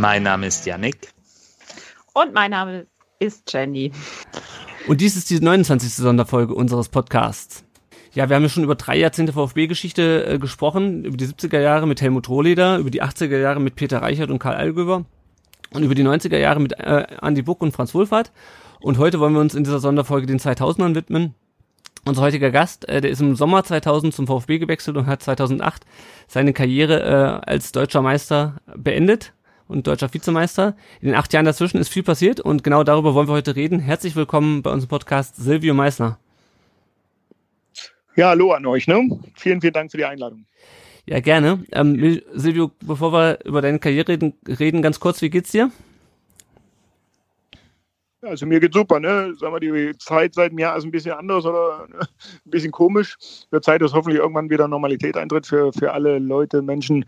Mein Name ist Yannick. Und mein Name ist Jenny. Und dies ist die 29. Sonderfolge unseres Podcasts. Ja, wir haben ja schon über drei Jahrzehnte VfB-Geschichte äh, gesprochen, über die 70er Jahre mit Helmut Rohleder, über die 80er Jahre mit Peter Reichert und Karl Allgöwer und über die 90er Jahre mit äh, Andy Buck und Franz Wohlfahrt. Und heute wollen wir uns in dieser Sonderfolge den 2000ern widmen. Unser heutiger Gast, äh, der ist im Sommer 2000 zum VfB gewechselt und hat 2008 seine Karriere äh, als deutscher Meister beendet und deutscher Vizemeister. In den acht Jahren dazwischen ist viel passiert und genau darüber wollen wir heute reden. Herzlich willkommen bei unserem Podcast Silvio Meissner. Ja, hallo an euch. Ne? Vielen, vielen Dank für die Einladung. Ja, gerne. Ähm, Silvio, bevor wir über deine Karriere reden, reden, ganz kurz, wie geht's dir? Also mir geht's super, ne? Sagen wir, die Zeit seit einem Jahr ist ein bisschen anders oder ne? ein bisschen komisch. Wird Zeit, dass hoffentlich irgendwann wieder Normalität eintritt für, für alle Leute, Menschen.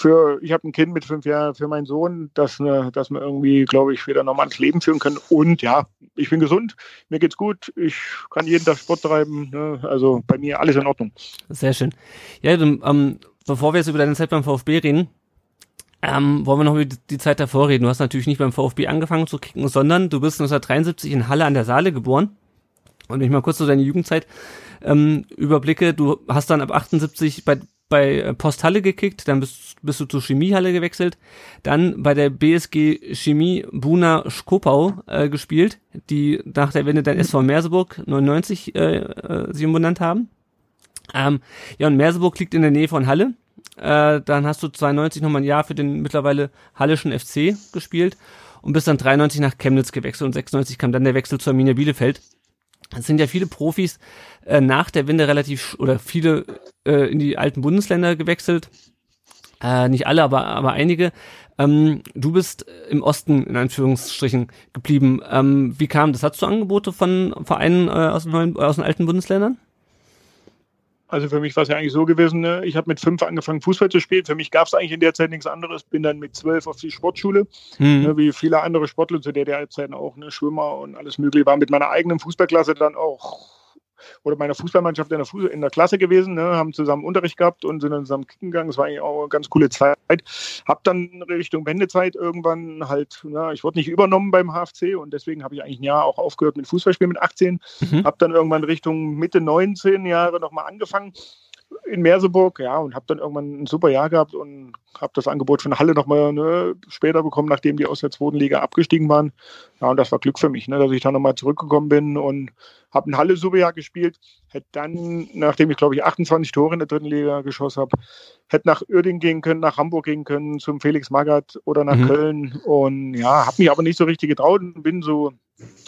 Für, ich habe ein Kind mit fünf Jahren, für meinen Sohn, dass, ne, dass wir irgendwie, glaube ich, wieder normales Leben führen können. Und ja, ich bin gesund, mir geht's gut, ich kann jeden Tag Sport treiben. Ne? Also bei mir alles in Ordnung. Sehr schön. Ja, dann, ähm, bevor wir jetzt über deine Zeit beim VfB reden, ähm, wollen wir noch über die Zeit davor reden. Du hast natürlich nicht beim VfB angefangen zu kicken, sondern du bist 1973 in Halle an der Saale geboren. Und wenn ich mal kurz so deine Jugendzeit ähm, überblicke, du hast dann ab 78 bei, bei Post Halle gekickt, dann bist, bist du zur Chemiehalle gewechselt, dann bei der BSG Chemie Buna Skopau äh, gespielt, die nach der Wende dann SV Merseburg 99 äh, äh, sie umbenannt haben. Ähm, ja, und Merseburg liegt in der Nähe von Halle. Äh, dann hast du 92 nochmal ein Jahr für den mittlerweile Hallischen FC gespielt und bist dann 93 nach Chemnitz gewechselt und 96 kam dann der Wechsel zur Arminia Bielefeld. Es sind ja viele Profis äh, nach der Wende relativ oder viele äh, in die alten Bundesländer gewechselt. Äh, nicht alle, aber, aber einige. Ähm, du bist im Osten in Anführungsstrichen geblieben. Ähm, wie kam das? Hattest du Angebote von Vereinen äh, aus, den neuen, aus den alten Bundesländern? Also für mich war es ja eigentlich so gewesen, ne? ich habe mit fünf angefangen Fußball zu spielen. Für mich gab es eigentlich in der Zeit nichts anderes. Bin dann mit zwölf auf die Sportschule, mhm. ne, wie viele andere Sportler zu der Zeit auch, ne, Schwimmer und alles mögliche. War mit meiner eigenen Fußballklasse dann auch oder meiner Fußballmannschaft in der, Fuß in der Klasse gewesen, ne, haben zusammen Unterricht gehabt und sind dann zusammen kicken gegangen. Das war eigentlich auch eine ganz coole Zeit. Hab dann Richtung Wendezeit irgendwann halt, na, ich wurde nicht übernommen beim HFC und deswegen habe ich eigentlich ein Jahr auch aufgehört mit Fußballspielen mit 18. Mhm. Hab dann irgendwann Richtung Mitte 19 Jahre nochmal angefangen in Merseburg, ja, und habe dann irgendwann ein super Jahr gehabt und habe das Angebot von Halle nochmal ne, später bekommen, nachdem die aus der zweiten Liga abgestiegen waren. Ja, und das war Glück für mich, ne, dass ich dann nochmal zurückgekommen bin und habe ein Halle super Jahr gespielt. Hätte dann, nachdem ich glaube ich 28 Tore in der dritten Liga geschossen habe, hätte nach Uerding gehen können, nach Hamburg gehen können, zum Felix Magath oder nach mhm. Köln. Und ja, habe mich aber nicht so richtig getraut und bin so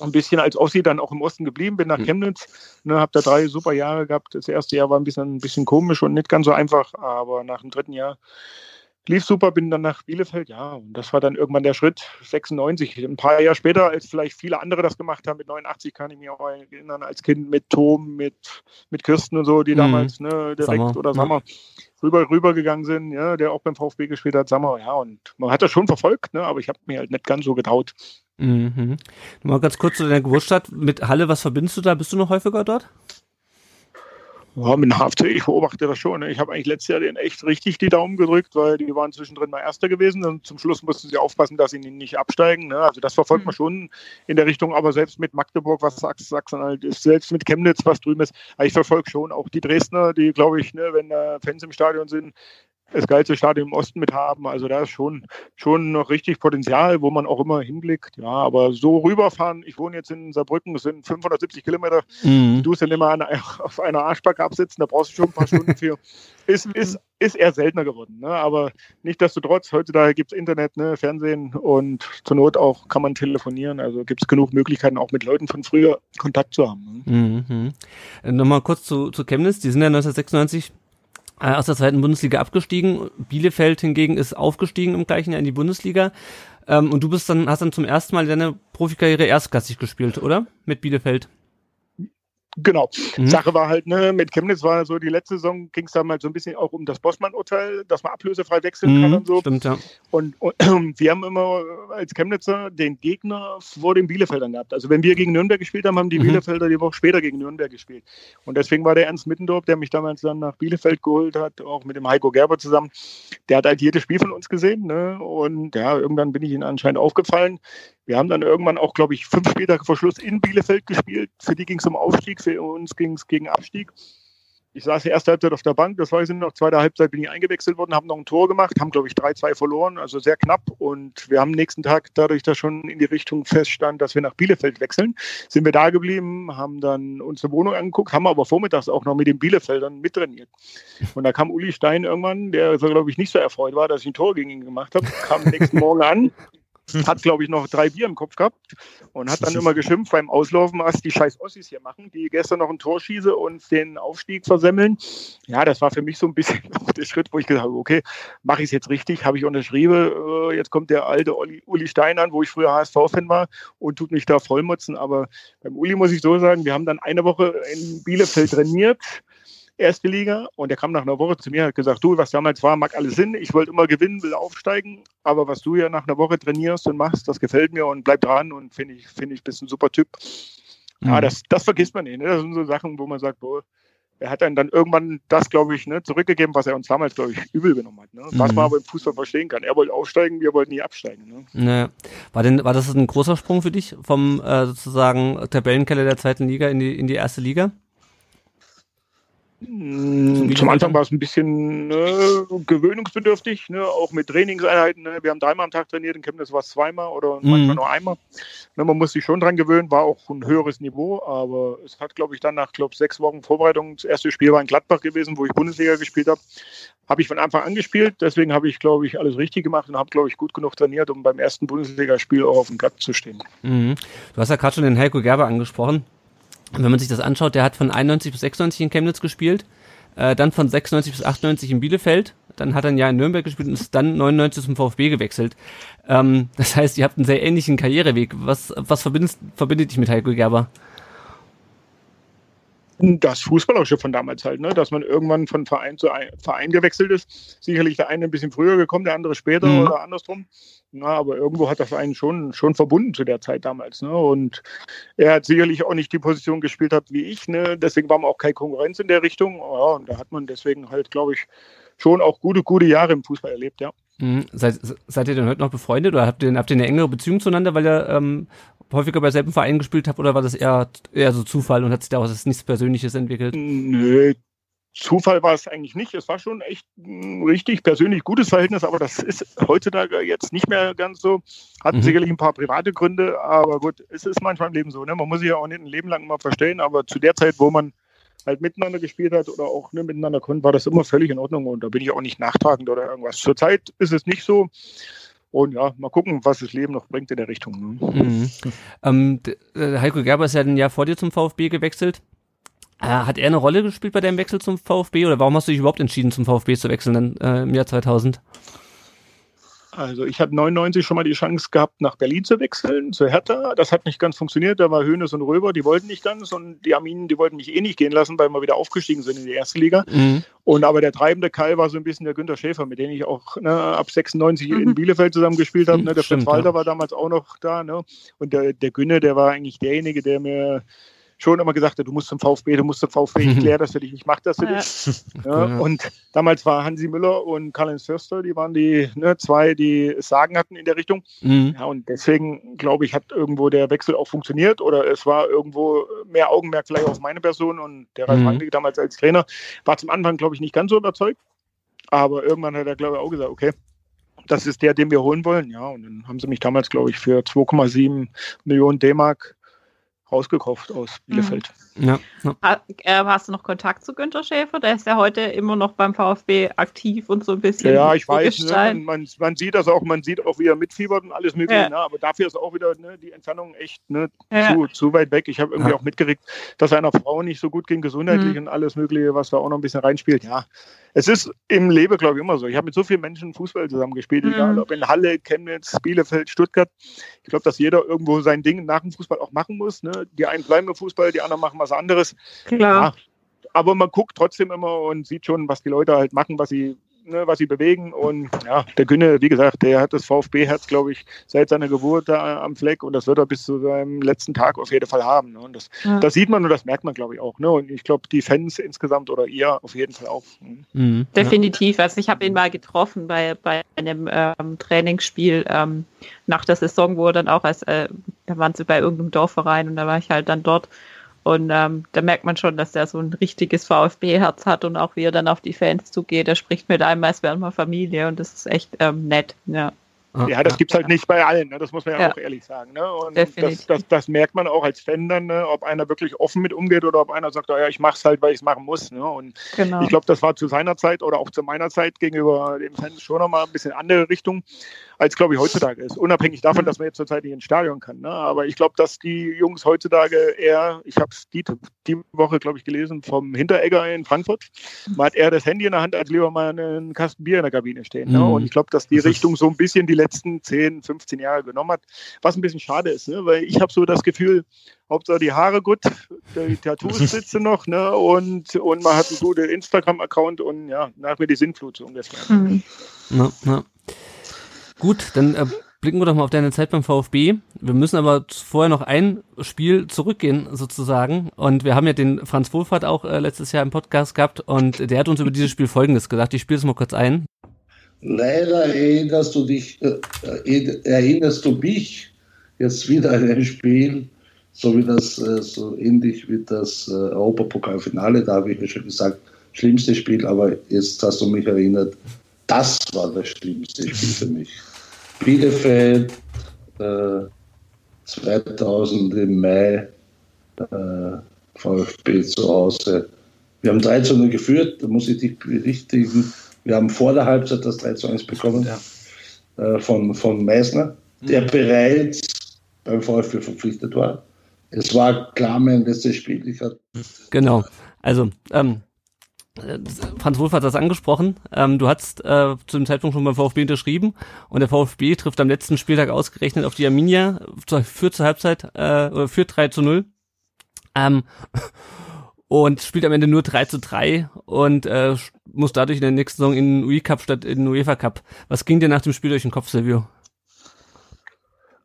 ein bisschen als Ossi dann auch im Osten geblieben, bin nach hm. Chemnitz, ne, habe da drei super Jahre gehabt. Das erste Jahr war ein bisschen, ein bisschen komisch und nicht ganz so einfach, aber nach dem dritten Jahr lief super, bin dann nach Bielefeld, ja, und das war dann irgendwann der Schritt 96. Ein paar Jahre später, als vielleicht viele andere das gemacht haben, mit 89 kann ich mich auch erinnern, als Kind mit Tom, mit, mit Kirsten und so, die mhm. damals, ne, direkt Sommer. oder Sommer rüber, rübergegangen sind, ja, der auch beim VfB gespielt hat, Sommer, ja, und man hat das schon verfolgt, ne, aber ich habe mir halt nicht ganz so getraut. Mhm. Mal ganz kurz zu deiner Geburtsstadt mit Halle, was verbindest du da? Bist du noch häufiger dort? Ja, mit dem HFC, ich beobachte das schon. Ne? Ich habe eigentlich letztes Jahr den echt richtig die Daumen gedrückt, weil die waren zwischendrin mal Erster gewesen und zum Schluss mussten sie aufpassen, dass sie nicht absteigen. Ne? Also das verfolgt man mhm. schon in der Richtung, aber selbst mit Magdeburg, was Sachsen halt ist, selbst mit Chemnitz, was drüben ist, ich verfolge schon auch die Dresdner, die, glaube ich, ne, wenn da Fans im Stadion sind, das geilste Stadion im Osten mit haben. Also da ist schon, schon noch richtig Potenzial, wo man auch immer hinblickt. Ja, aber so rüberfahren, ich wohne jetzt in Saarbrücken, das sind 570 Kilometer. Mhm. Du musst dann immer an, auf einer Arschbacke absitzen, da brauchst du schon ein paar Stunden für. Ist, ist, ist eher seltener geworden. Ne? Aber trotz, heutzutage gibt es Internet, ne, Fernsehen und zur Not auch kann man telefonieren. Also gibt es genug Möglichkeiten, auch mit Leuten von früher Kontakt zu haben. Ne? Mhm. Nochmal kurz zu, zu Chemnitz. Die sind ja 1996 äh, aus der zweiten Bundesliga abgestiegen. Bielefeld hingegen ist aufgestiegen im gleichen Jahr in die Bundesliga. Ähm, und du bist dann, hast dann zum ersten Mal deine Profikarriere erstklassig gespielt, oder? Mit Bielefeld. Genau. Mhm. Sache war halt, ne, mit Chemnitz war so die letzte Saison, ging es dann mal so ein bisschen auch um das Bossmann-Urteil, dass man ablösefrei wechseln mhm, kann und so. Stimmt, ja. Und, und wir haben immer als Chemnitzer den Gegner vor den Bielefeldern gehabt. Also wenn wir gegen Nürnberg gespielt haben, haben die mhm. Bielefelder die Woche später gegen Nürnberg gespielt. Und deswegen war der Ernst Mittendorf, der mich damals dann nach Bielefeld geholt hat, auch mit dem Heiko Gerber zusammen, der hat halt jedes Spiel von uns gesehen. Ne? Und ja, irgendwann bin ich ihm anscheinend aufgefallen. Wir haben dann irgendwann auch, glaube ich, fünf Spieltage vor Schluss in Bielefeld gespielt. Für die ging es um Aufstieg, für uns ging es gegen Abstieg. Ich saß die erste Halbzeit auf der Bank, das weiß ich noch. Zweite Halbzeit bin ich eingewechselt worden, haben noch ein Tor gemacht, haben, glaube ich, 3-2 verloren, also sehr knapp. Und wir haben nächsten Tag, dadurch, dass schon in die Richtung feststand, dass wir nach Bielefeld wechseln, sind wir da geblieben, haben dann uns eine Wohnung angeguckt, haben aber vormittags auch noch mit den Bielefeldern mittrainiert. Und da kam Uli Stein irgendwann, der, glaube ich, nicht so erfreut war, dass ich ein Tor gegen ihn gemacht habe, kam nächsten Morgen an hat, glaube ich, noch drei Bier im Kopf gehabt und hat dann immer geschimpft beim Auslaufen, was die scheiß Ossis hier machen, die gestern noch ein Tor schieße und den Aufstieg versemmeln. Ja, das war für mich so ein bisschen der Schritt, wo ich gesagt habe, okay, mache ich es jetzt richtig, habe ich unterschrieben, äh, jetzt kommt der alte Uli, Uli Stein an, wo ich früher HSV-Fan war und tut mich da vollmutzen, aber beim Uli muss ich so sagen, wir haben dann eine Woche in Bielefeld trainiert, erste Liga. Und er kam nach einer Woche zu mir und hat gesagt, du, was damals war, mag alles Sinn. Ich wollte immer gewinnen, will aufsteigen. Aber was du ja nach einer Woche trainierst und machst, das gefällt mir und bleib dran und finde ich, finde ich, bist ein super Typ. Mhm. Ja, das, das vergisst man nicht. Ne? Das sind so Sachen, wo man sagt, boah, er hat dann, dann irgendwann das, glaube ich, ne, zurückgegeben, was er uns damals, glaube ich, übel genommen hat. Ne? Was mhm. man aber im Fußball verstehen kann. Er wollte aufsteigen, wir wollten nie absteigen. Ne? Ne. War, denn, war das ein großer Sprung für dich vom äh, sozusagen Tabellenkeller der zweiten Liga in die, in die erste Liga? Zum Anfang war es ein bisschen ne, gewöhnungsbedürftig, ne, auch mit Trainingseinheiten. Ne. Wir haben dreimal am Tag trainiert, in Chemnitz war es zweimal oder mhm. manchmal nur einmal. Ne, man muss sich schon dran gewöhnen, war auch ein höheres Niveau, aber es hat, glaube ich, dann nach glaub, sechs Wochen Vorbereitung, das erste Spiel war in Gladbach gewesen, wo ich Bundesliga gespielt habe, habe ich von Anfang an gespielt. Deswegen habe ich, glaube ich, alles richtig gemacht und habe, glaube ich, gut genug trainiert, um beim ersten Bundesligaspiel auch auf dem Platz zu stehen. Mhm. Du hast ja gerade schon den Heiko Gerber angesprochen. Wenn man sich das anschaut, der hat von 91 bis 96 in Chemnitz gespielt, äh, dann von 96 bis 98 in Bielefeld, dann hat er ein Jahr in Nürnberg gespielt und ist dann 99 zum VfB gewechselt. Ähm, das heißt, ihr habt einen sehr ähnlichen Karriereweg. Was, was verbindet, verbindet dich mit Heiko Gerber? Das Fußballerische von damals halt, ne? dass man irgendwann von Verein zu Verein gewechselt ist. Sicherlich der eine ein bisschen früher gekommen, der andere später mhm. oder andersrum. Na, aber irgendwo hat das einen schon, schon verbunden zu der Zeit damals. Ne? Und er hat sicherlich auch nicht die Position gespielt hat wie ich. Ne? Deswegen war man auch keine Konkurrenz in der Richtung. Ja, und da hat man deswegen halt, glaube ich, schon auch gute, gute Jahre im Fußball erlebt, ja. Mhm. Seid, seid ihr denn heute noch befreundet oder habt ihr, habt ihr eine engere Beziehung zueinander, weil ihr ähm, häufiger bei selben Vereinen gespielt habt oder war das eher, eher so Zufall und hat sich daraus nichts Persönliches entwickelt? Nö, Zufall war es eigentlich nicht. Es war schon echt ein richtig persönlich gutes Verhältnis, aber das ist heutzutage jetzt nicht mehr ganz so. Hat mhm. sicherlich ein paar private Gründe, aber gut, es ist manchmal im Leben so. Ne? Man muss sich ja auch nicht ein Leben lang immer verstehen, aber zu der Zeit, wo man halt miteinander gespielt hat oder auch ne, miteinander konnte, war das immer völlig in Ordnung und da bin ich auch nicht nachtragend oder irgendwas. Zurzeit ist es nicht so. Und ja, mal gucken, was das Leben noch bringt in der Richtung. Ne? Mhm. Ähm, äh, Heiko Gerber ist ja ein Jahr vor dir zum VfB gewechselt. Äh, hat er eine Rolle gespielt bei deinem Wechsel zum VfB oder warum hast du dich überhaupt entschieden, zum VfB zu wechseln äh, im Jahr 2000? Also ich habe 99 schon mal die Chance gehabt, nach Berlin zu wechseln, zu Hertha. Das hat nicht ganz funktioniert. Da war Hönes und Röber, die wollten nicht ganz und die Arminen, die wollten mich eh nicht gehen lassen, weil wir wieder aufgestiegen sind in die erste Liga. Mhm. Und aber der treibende Keil war so ein bisschen der Günter Schäfer, mit dem ich auch ne, ab 96 mhm. in Bielefeld zusammen gespielt habe. Ne? Der Fritz Walter ja. war damals auch noch da. Ne? Und der, der Günne, der war eigentlich derjenige, der mir schon immer gesagt hat, du musst zum VfB, du musst zum VfB, ich kläre das für dich, ich mache das für dich. Ja. Ja, und damals war Hansi Müller und Karl-Heinz Förster, die waren die ne, zwei, die es sagen hatten in der Richtung. Mhm. Ja, und deswegen, glaube ich, hat irgendwo der Wechsel auch funktioniert oder es war irgendwo mehr Augenmerk vielleicht auf meine Person und der Ralf mhm. damals als Trainer war zum Anfang, glaube ich, nicht ganz so überzeugt. Aber irgendwann hat er, glaube ich, auch gesagt, okay, das ist der, den wir holen wollen. Ja, und dann haben sie mich damals, glaube ich, für 2,7 Millionen D-Mark rausgekauft aus Bielefeld. Mhm. Ja, ja. Äh, hast du noch Kontakt zu Günter Schäfer? Der ist ja heute immer noch beim VfB aktiv und so ein bisschen. Ja, ich weiß, ne, man, man, sieht das auch, man sieht auch, wie er mitfiebert und alles mögliche, ja. ne, aber dafür ist auch wieder ne, die Entfernung echt ne, ja. zu, zu weit weg. Ich habe irgendwie auch mitgeregt, dass einer Frau nicht so gut ging, gesundheitlich mhm. und alles mögliche, was da auch noch ein bisschen reinspielt. Ja, es ist im Leben, glaube ich, immer so. Ich habe mit so vielen Menschen Fußball zusammengespielt, mhm. egal ob in Halle, Chemnitz, Bielefeld, Stuttgart. Ich glaube, dass jeder irgendwo sein Ding nach dem Fußball auch machen muss. Ne? Die einen bleiben im Fußball, die anderen machen was anderes. Klar. Ja, aber man guckt trotzdem immer und sieht schon, was die Leute halt machen, was sie ne, was sie bewegen. Und ja, der Günne, wie gesagt, der hat das VfB-Herz, glaube ich, seit seiner Geburt da am Fleck und das wird er bis zu seinem letzten Tag auf jeden Fall haben. Ne? Und das, ja. das sieht man und das merkt man, glaube ich, auch. Ne? Und ich glaube, die Fans insgesamt oder ihr auf jeden Fall auch. Ne? Mhm. Definitiv. Also ich habe ihn mal getroffen bei, bei einem ähm, Trainingsspiel ähm, nach der Saison, wo er dann auch als, äh, da waren sie bei irgendeinem Dorfverein und da war ich halt dann dort. Und ähm, da merkt man schon, dass der so ein richtiges VfB-Herz hat und auch wie er dann auf die Fans zugeht. Er spricht mit einem, als wären wir Familie und das ist echt ähm, nett. Ja. Ja, das gibt's halt nicht bei allen, ne? das muss man ja, ja. auch ehrlich sagen. Ne? Und das, das, das, merkt man auch als Fan dann, ne? ob einer wirklich offen mit umgeht oder ob einer sagt, oh ja, ich mache es halt, weil ich es machen muss. Ne? Und genau. ich glaube, das war zu seiner Zeit oder auch zu meiner Zeit gegenüber dem Fans schon nochmal ein bisschen andere Richtung als, glaube ich, heutzutage ist. Unabhängig davon, dass man jetzt zurzeit nicht ins Stadion kann. Ne? Aber ich glaube, dass die Jungs heutzutage eher, ich habe es die, die Woche, glaube ich, gelesen, vom Hinteregger in Frankfurt. Man hat eher das Handy in der Hand, als lieber mal einen Kasten Bier in der Kabine stehen. Ne? Mhm. Und ich glaube, dass die Richtung so ein bisschen die letzten 10, 15 Jahre genommen hat, was ein bisschen schade ist. Ne? Weil ich habe so das Gefühl, Hauptsache die Haare gut, die Tattoos sitzen noch, ne? Und, und man hat einen guten Instagram-Account und ja, nach mir die Sinnflut so ungefähr. Mhm. Ja, ja. Gut, dann äh, blicken wir doch mal auf deine Zeit beim VfB. Wir müssen aber vorher noch ein Spiel zurückgehen, sozusagen. Und wir haben ja den Franz Wohlfahrt auch äh, letztes Jahr im Podcast gehabt und der hat uns über dieses Spiel Folgendes gesagt. Ich spiele es mal kurz ein. Leider erinnerst du dich, äh, äh, erinnerst du mich jetzt wieder an ein Spiel, so wie das, äh, so ähnlich wie das äh, Europapokalfinale, da habe ich mir schon gesagt, schlimmste Spiel, aber jetzt hast du mich erinnert, das war das schlimmste Spiel für mich. Bielefeld äh, 2000 im Mai, äh, VfB zu Hause. Wir haben 3 zu 0 geführt, da muss ich dich berichtigen. Wir haben vor der Halbzeit das 3 zu 1 bekommen ja. äh, von, von Meissner, der mhm. bereits beim VfB verpflichtet war. Es war klar mein letztes Spiel. Ich genau. Also, ähm, Franz Wolf hat das angesprochen. Ähm, du hast äh, zu dem Zeitpunkt schon beim VfB unterschrieben und der VfB trifft am letzten Spieltag ausgerechnet auf die Arminia, führt zur Halbzeit äh, oder führt 3 zu 0. Ähm, und spielt am Ende nur 3 zu 3 und äh, muss dadurch in der nächsten Saison in den UI Cup statt in den UEFA Cup. Was ging dir nach dem Spiel durch den Kopf, Silvio?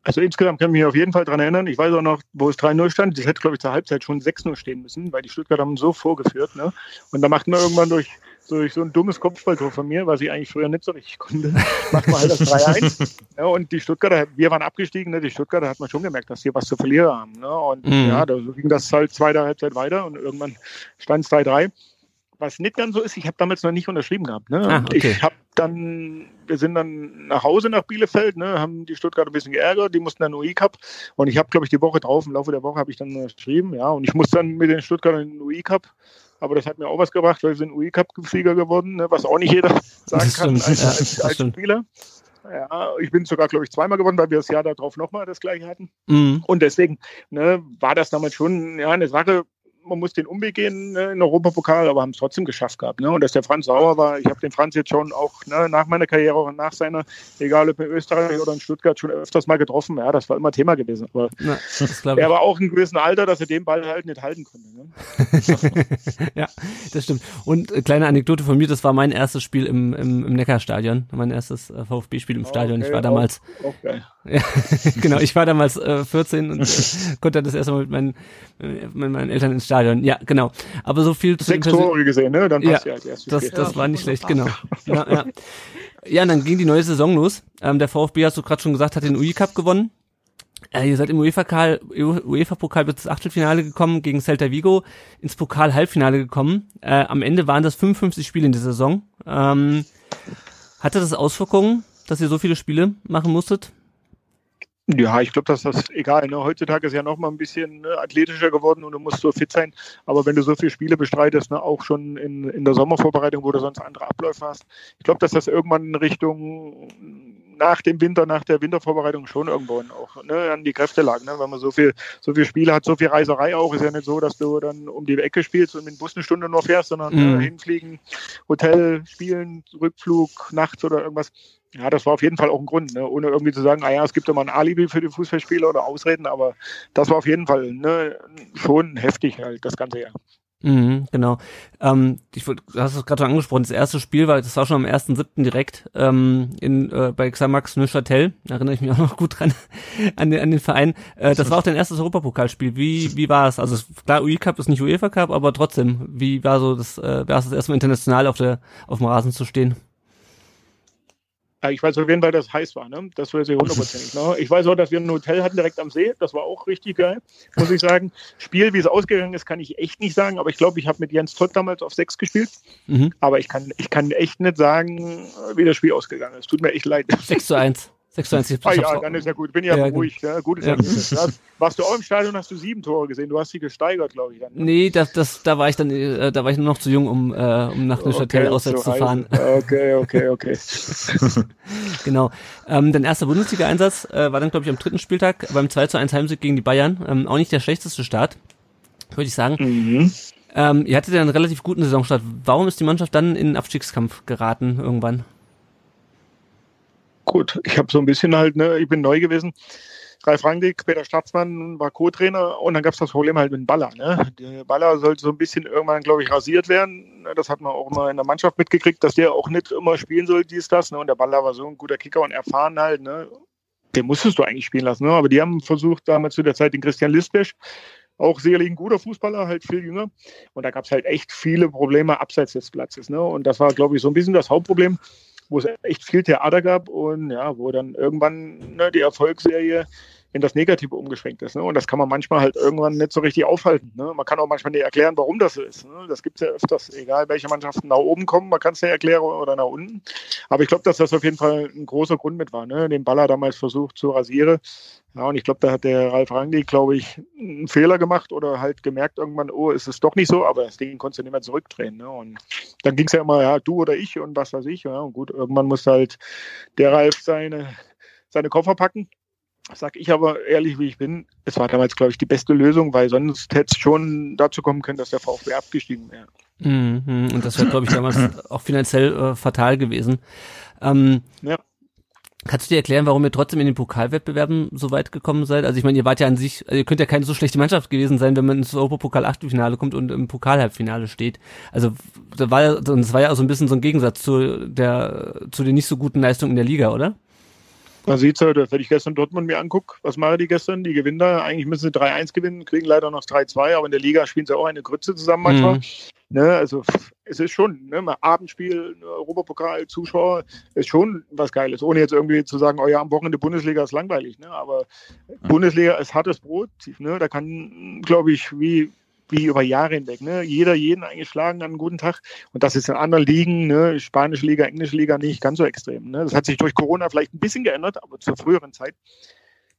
Also insgesamt kann ich mich auf jeden Fall daran erinnern. Ich weiß auch noch, wo es 3-0 stand. Das hätte, glaube ich, zur Halbzeit schon 6-0 stehen müssen, weil die Stuttgarter haben so vorgeführt. Ne? Und da macht man irgendwann durch, durch so ein dummes Kopfballtor von mir, was ich eigentlich früher nicht so richtig konnte, macht man halt das 3-1. ja, und die Stuttgarter, wir waren abgestiegen, ne? die Stuttgarter hat man schon gemerkt, dass sie was zu verlieren haben. Ne? Und mhm. ja, da ging das halt zweite Halbzeit weiter und irgendwann stand es 3-3 was nicht ganz so ist, ich habe damals noch nicht unterschrieben gehabt. Ne? Ah, okay. Ich habe dann, wir sind dann nach Hause nach Bielefeld, ne, haben die Stuttgarter ein bisschen geärgert, die mussten dann UI Cup und ich habe, glaube ich, die Woche drauf, im Laufe der Woche habe ich dann geschrieben, ja, und ich muss dann mit den Stuttgartern in den UI Cup, aber das hat mir auch was gebracht, weil wir sind UI Cup Sieger geworden, ne, was auch nicht jeder sagen kann als, als, als Spieler. Ja, ich bin sogar, glaube ich, zweimal gewonnen, weil wir das Jahr darauf nochmal das gleiche hatten. Mhm. Und deswegen ne, war das damals schon ja, eine Sache, man muss den Umweg gehen ne, in Europapokal, aber haben es trotzdem geschafft gehabt. Ne? Und dass der Franz sauer war, ich habe den Franz jetzt schon auch ne, nach meiner Karriere und nach seiner, egal ob in Österreich oder in Stuttgart, schon öfters mal getroffen. Ja, das war immer Thema gewesen. Aber Na, er war auch in gewissen Alter, dass er den Ball halt nicht halten konnte. Ne? ja, das stimmt. Und äh, kleine Anekdote von mir, das war mein erstes Spiel im, im, im Neckarstadion, mein erstes äh, VfB-Spiel im oh, Stadion. Okay, ich war damals. Auch, auch geil. Ja, genau, ich war damals äh, 14 und äh, konnte das erste Mal mit meinen, äh, mit meinen Eltern ins Stadion. Ja, genau. Aber so viel zu Sechs Tore gesehen, ne? Dann passt ja, ja das, das, das war nicht schlecht, genau. Ja, ja. ja, und dann ging die neue Saison los. Ähm, der VfB, hast du gerade schon gesagt, hat den UI Cup gewonnen. Äh, ihr seid im UEFA-Pokal UEFA -Pokal bis ins Achtelfinale gekommen, gegen Celta Vigo ins Pokal-Halbfinale gekommen. Äh, am Ende waren das 55 Spiele in der Saison. Ähm, hatte das Auswirkungen, dass ihr so viele Spiele machen musstet? Ja, ich glaube, dass das egal. Ne? Heutzutage ist ja noch mal ein bisschen ne, athletischer geworden und du musst so fit sein. Aber wenn du so viele Spiele bestreitest, ne, auch schon in, in der Sommervorbereitung, wo du sonst andere Abläufe hast, ich glaube, dass das irgendwann in Richtung nach dem Winter, nach der Wintervorbereitung schon irgendwo auch ne, an die Kräfte lag. Ne? Wenn man so viel, so viel Spiele hat, so viel Reiserei auch, ist ja nicht so, dass du dann um die Ecke spielst und mit dem Bus eine Stunde nur fährst, sondern ne, mhm. äh, hinfliegen, Hotel, spielen, Rückflug, nachts oder irgendwas. Ja, das war auf jeden Fall auch ein Grund, ne? ohne irgendwie zu sagen, ah ja, es gibt immer ein Alibi für die Fußballspieler oder Ausreden, aber das war auf jeden Fall ne, schon heftig halt das ganze Jahr. Mhm, genau. Ähm, ich wollt, du hast es gerade schon angesprochen, das erste Spiel war, das war schon am 1.7. direkt ähm, in, äh, bei Xamax Neuchâtel, da erinnere ich mich auch noch gut dran, an den, an den Verein. Äh, das war auch dein erstes Europapokalspiel. Wie, wie war es? Also klar, UI Cup ist nicht UEFA Cup, aber trotzdem, wie war so das, äh, war es das erstmal international auf der auf dem Rasen zu stehen? Ich weiß auf jeden Fall, dass es heiß war, ne? Das weiß ich hundertprozentig. Ne? Ich weiß auch, dass wir ein Hotel hatten direkt am See. Das war auch richtig geil, muss ich sagen. Spiel, wie es ausgegangen ist, kann ich echt nicht sagen. Aber ich glaube, ich habe mit Jens Tott damals auf sechs gespielt. Mhm. Aber ich kann, ich kann echt nicht sagen, wie das Spiel ausgegangen ist. Tut mir echt leid. 6 zu 1. 96 Ah ja, dann ist ja gut. Bin ja, ja ruhig. Ja, gutes ja. Ergebnis. Warst du auch im Stadion, hast du sieben Tore gesehen. Du hast sie gesteigert, glaube ich. Dann, ne? Nee, das, das, da war ich dann, äh, da war ich nur noch zu jung, um, äh, um nach Neuchâtel okay, auswärts zu fahren. Okay, okay, okay. genau. Ähm, dein erster Bundesliga-Einsatz äh, war dann, glaube ich, am dritten Spieltag beim 2 zu 1 Heimsieg gegen die Bayern. Ähm, auch nicht der schlechteste Start, würde ich sagen. Mhm. Ähm, ihr hattet ja einen relativ guten Saisonstart. Warum ist die Mannschaft dann in den Abstiegskampf geraten irgendwann? Gut, ich habe so ein bisschen halt, ne, ich bin neu gewesen. Ralf Rangnick, Peter Staatsmann war Co-Trainer und dann gab es das Problem halt mit dem Baller. Ne? Der Baller sollte so ein bisschen irgendwann, glaube ich, rasiert werden. Das hat man auch immer in der Mannschaft mitgekriegt, dass der auch nicht immer spielen soll, dies, das. Ne? Und der Baller war so ein guter Kicker und erfahren halt. Ne? Den musstest du eigentlich spielen lassen. Ne? Aber die haben versucht, damals zu der Zeit den Christian Lisbesch, auch sicherlich ein guter Fußballer, halt viel jünger. Und da gab es halt echt viele Probleme abseits des Platzes. Ne? Und das war, glaube ich, so ein bisschen das Hauptproblem wo es echt viel Theater gab und ja, wo dann irgendwann ne, die Erfolgsserie in das Negative umgeschwenkt ist. Ne? Und das kann man manchmal halt irgendwann nicht so richtig aufhalten. Ne? Man kann auch manchmal nicht erklären, warum das so ist. Ne? Das gibt es ja öfters, egal welche Mannschaften nach oben kommen, man kann es nicht erklären oder nach unten. Aber ich glaube, dass das auf jeden Fall ein großer Grund mit war. Ne? Den Baller damals versucht zu rasieren. Ja, und ich glaube, da hat der Ralf Rangnick, glaube ich, einen Fehler gemacht oder halt gemerkt irgendwann, oh, ist es doch nicht so, aber das Ding konntest du nicht mehr zurückdrehen. Ne? Und dann ging es ja immer, ja, du oder ich und was weiß ich. Ja, und gut, irgendwann muss halt der Ralf seine, seine Koffer packen Sag ich aber ehrlich, wie ich bin, es war damals, glaube ich, die beste Lösung, weil sonst hätte es schon dazu kommen können, dass der VfB abgestiegen wäre. Mhm, und das wäre, glaube ich, damals auch finanziell äh, fatal gewesen. Ähm, ja. Kannst du dir erklären, warum ihr trotzdem in den Pokalwettbewerben so weit gekommen seid? Also ich meine, ihr wart ja an sich, also ihr könnt ja keine so schlechte Mannschaft gewesen sein, wenn man ins Europapokal Achtelfinale kommt und im Pokalhalbfinale steht. Also da war das war ja auch so ein bisschen so ein Gegensatz zu der zu den nicht so guten Leistungen in der Liga, oder? Man sieht es wenn ich gestern Dortmund mir angucke, was machen die gestern? Die gewinnen da, eigentlich müssen sie 3-1 gewinnen, kriegen leider noch 3-2, aber in der Liga spielen sie auch eine Grütze zusammen manchmal. Mhm. Ne, also es ist schon, ne, mal Abendspiel, Europapokal, Zuschauer, ist schon was Geiles, ohne jetzt irgendwie zu sagen, oh ja, am Wochenende Bundesliga ist langweilig, ne? aber Bundesliga ist hartes Brot, ne? da kann, glaube ich, wie wie über Jahre hinweg. Ne? Jeder jeden eingeschlagen an einem guten Tag. Und das ist in anderen Ligen, ne? spanische Liga, englische Liga, nicht ganz so extrem. Ne? Das hat sich durch Corona vielleicht ein bisschen geändert, aber zur früheren Zeit.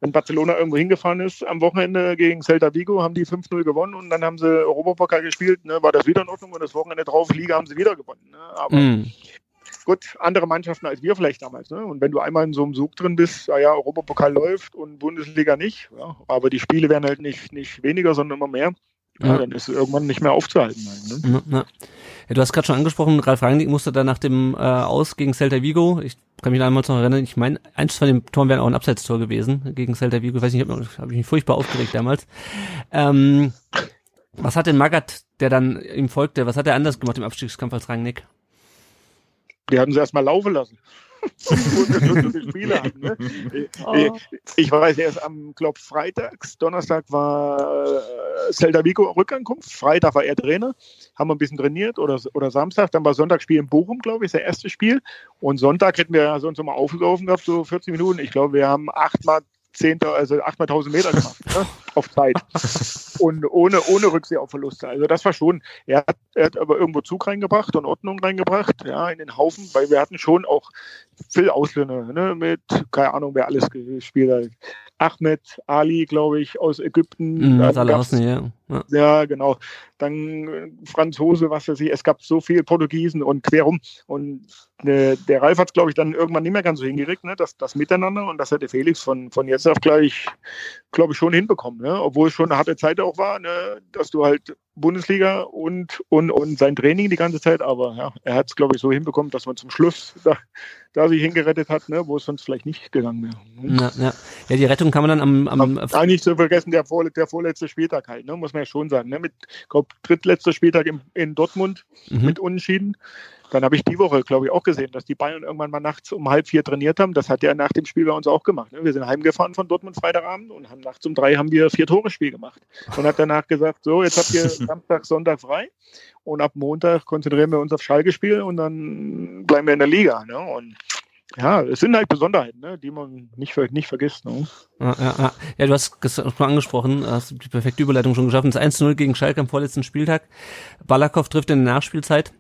Wenn Barcelona irgendwo hingefahren ist, am Wochenende gegen Celta Vigo, haben die 5-0 gewonnen und dann haben sie Europapokal gespielt, ne? war das wieder in Ordnung und das Wochenende drauf, Liga haben sie wieder gewonnen. Ne? Aber mm. gut, andere Mannschaften als wir vielleicht damals. Ne? Und wenn du einmal in so einem Sug drin bist, ja, Europapokal läuft und Bundesliga nicht, ja, aber die Spiele werden halt nicht, nicht weniger, sondern immer mehr. Ja, ja, dann ist es irgendwann nicht mehr aufzuhalten. Ne? Ja, ja. du hast gerade schon angesprochen, Ralf Rangnick musste da nach dem äh, Aus gegen Celta Vigo, ich kann mich da einmal noch erinnern, ich meine, eins von den Toren wäre auch ein Abseitstor gewesen gegen Celta Vigo, ich weiß nicht, habe hab ich mich furchtbar aufgeregt damals. Ähm, was hat denn Magath, der dann ihm folgte, was hat er anders gemacht im Abstiegskampf als Rangnick? Die hatten sie erstmal laufen lassen. Spiele haben. Ne? Oh. Ich weiß erst am, glaube Freitags, Donnerstag war äh, Celta Vigo Rückankunft, Freitag war er Trainer, haben wir ein bisschen trainiert oder, oder Samstag, dann war Sonntagsspiel in Bochum, glaube ich, das erste Spiel und Sonntag hätten wir sonst mal aufgelaufen gehabt, so 40 Minuten. Ich glaube, wir haben achtmal 10, also 8.000 Meter gemacht. Ne? auf Zeit. und ohne, ohne Rücksicht auf Verluste. Also das war schon, er hat, er hat aber irgendwo Zug reingebracht und Ordnung reingebracht, ja, in den Haufen, weil wir hatten schon auch viel Ausländer, ne, mit, keine Ahnung, wer alles gespielt hat. Ahmed Ali, glaube ich, aus Ägypten. Mhm, ja. Ja. ja, genau. Dann äh, Franzose, was weiß ich. Es gab so viele Portugiesen und querum. Und äh, der Ralf hat es, glaube ich, dann irgendwann nicht mehr ganz so hingekriegt, ne? das, das Miteinander. Und das hätte Felix von, von jetzt auf gleich, glaube ich, schon hinbekommen. Ne? Obwohl es schon eine harte Zeit auch war, ne? dass du halt Bundesliga und, und, und sein Training die ganze Zeit. Aber ja, er hat es, glaube ich, so hinbekommen, dass man zum Schluss da, da sich hingerettet hat, ne? wo es sonst vielleicht nicht gegangen wäre. Ja, ja. ja, die Rettung kann man dann am. am Aber nicht zu vergessen, der, vor, der vorletzte Spieltag halt, ne? muss man ja schon sagen. Ne? Mit, glaube drittletzter Spieltag im, in Dortmund mhm. mit Unentschieden. Dann habe ich die Woche, glaube ich, auch gesehen, dass die Bayern irgendwann mal nachts um halb vier trainiert haben. Das hat er nach dem Spiel bei uns auch gemacht. Ne? Wir sind heimgefahren von Dortmund Freitagabend und haben nachts um drei haben wir vier Tore Spiel gemacht. Und hat danach gesagt, so, jetzt habt ihr Samstag, Sonntag frei und ab Montag konzentrieren wir uns auf Schalke-Spiel und dann bleiben wir in der Liga. Ne? Und ja, es sind halt Besonderheiten, ne, die man nicht, nicht vergisst. Ne? Ja, ja, ja. ja, du hast schon angesprochen, hast die perfekte Überleitung schon geschaffen. Das 1-0 gegen Schalke am vorletzten Spieltag. Balakow trifft in der Nachspielzeit.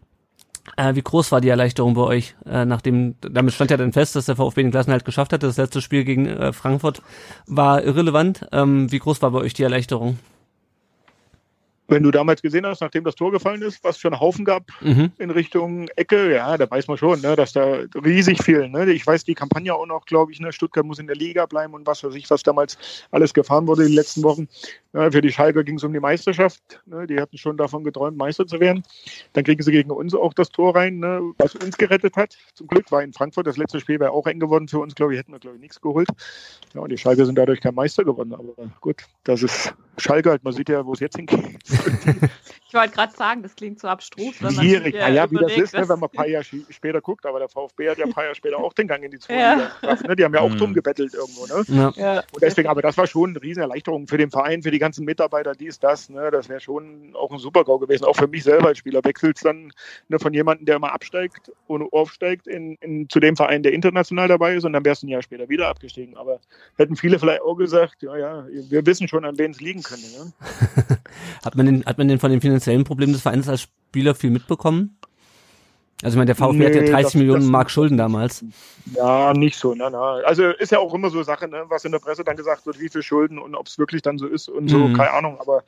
Äh, wie groß war die Erleichterung bei euch? Äh, nachdem, damit stand ja dann fest, dass der VfB den Klassenhalt geschafft hat. Das letzte Spiel gegen äh, Frankfurt war irrelevant. Ähm, wie groß war bei euch die Erleichterung? Wenn du damals gesehen hast, nachdem das Tor gefallen ist, was für einen Haufen gab mhm. in Richtung Ecke, ja, da weiß man schon, ne, dass da riesig viel. Ne? Ich weiß die Kampagne auch noch, glaube ich, ne, Stuttgart muss in der Liga bleiben und was weiß ich, was damals alles gefahren wurde in den letzten Wochen. Ja, für die Schalker ging es um die Meisterschaft. Ne? Die hatten schon davon geträumt, Meister zu werden. Dann kriegen sie gegen uns auch das Tor rein, ne? was uns gerettet hat. Zum Glück war in Frankfurt das letzte Spiel wäre auch eng geworden für uns, glaube ich, hätten wir, glaube ich, nichts geholt. Ja, und die Schalker sind dadurch kein Meister geworden. Aber gut, das ist Schalke halt. Man sieht ja, wo es jetzt hingeht. ich wollte gerade sagen, das klingt so abstrus. Schwierig. Ja, ja, wie das ist, ne, wenn man ein paar Jahre später guckt. Aber der VfB hat ja ein paar Jahre später auch den Gang in die zweite ja. Ne? Die haben ja auch mhm. drum gebettelt irgendwo. Ne? Ja. Und deswegen, aber das war schon eine Riesenerleichterung für den Verein, für die ganzen Mitarbeiter, dies, das. Ne? Das wäre schon auch ein Super-GAU gewesen. Auch für mich selber als Spieler. Wechselst dann ne, von jemandem, der immer absteigt und aufsteigt, in, in, zu dem Verein, der international dabei ist. Und dann wärst du ein Jahr später wieder abgestiegen. Aber hätten viele vielleicht auch gesagt, ja, ja, wir wissen schon, an wen es liegen könnte. Ne? hat, man den, hat man denn von den finanziellen Problemen des Vereins als Spieler viel mitbekommen? Also ich meine, der VfB nee, hat ja 30 das, Millionen das, Mark Schulden damals. Ja, nicht so. Na, na. Also ist ja auch immer so Sache, ne, was in der Presse dann gesagt wird, wie viel Schulden und ob es wirklich dann so ist und so, mhm. keine Ahnung. Aber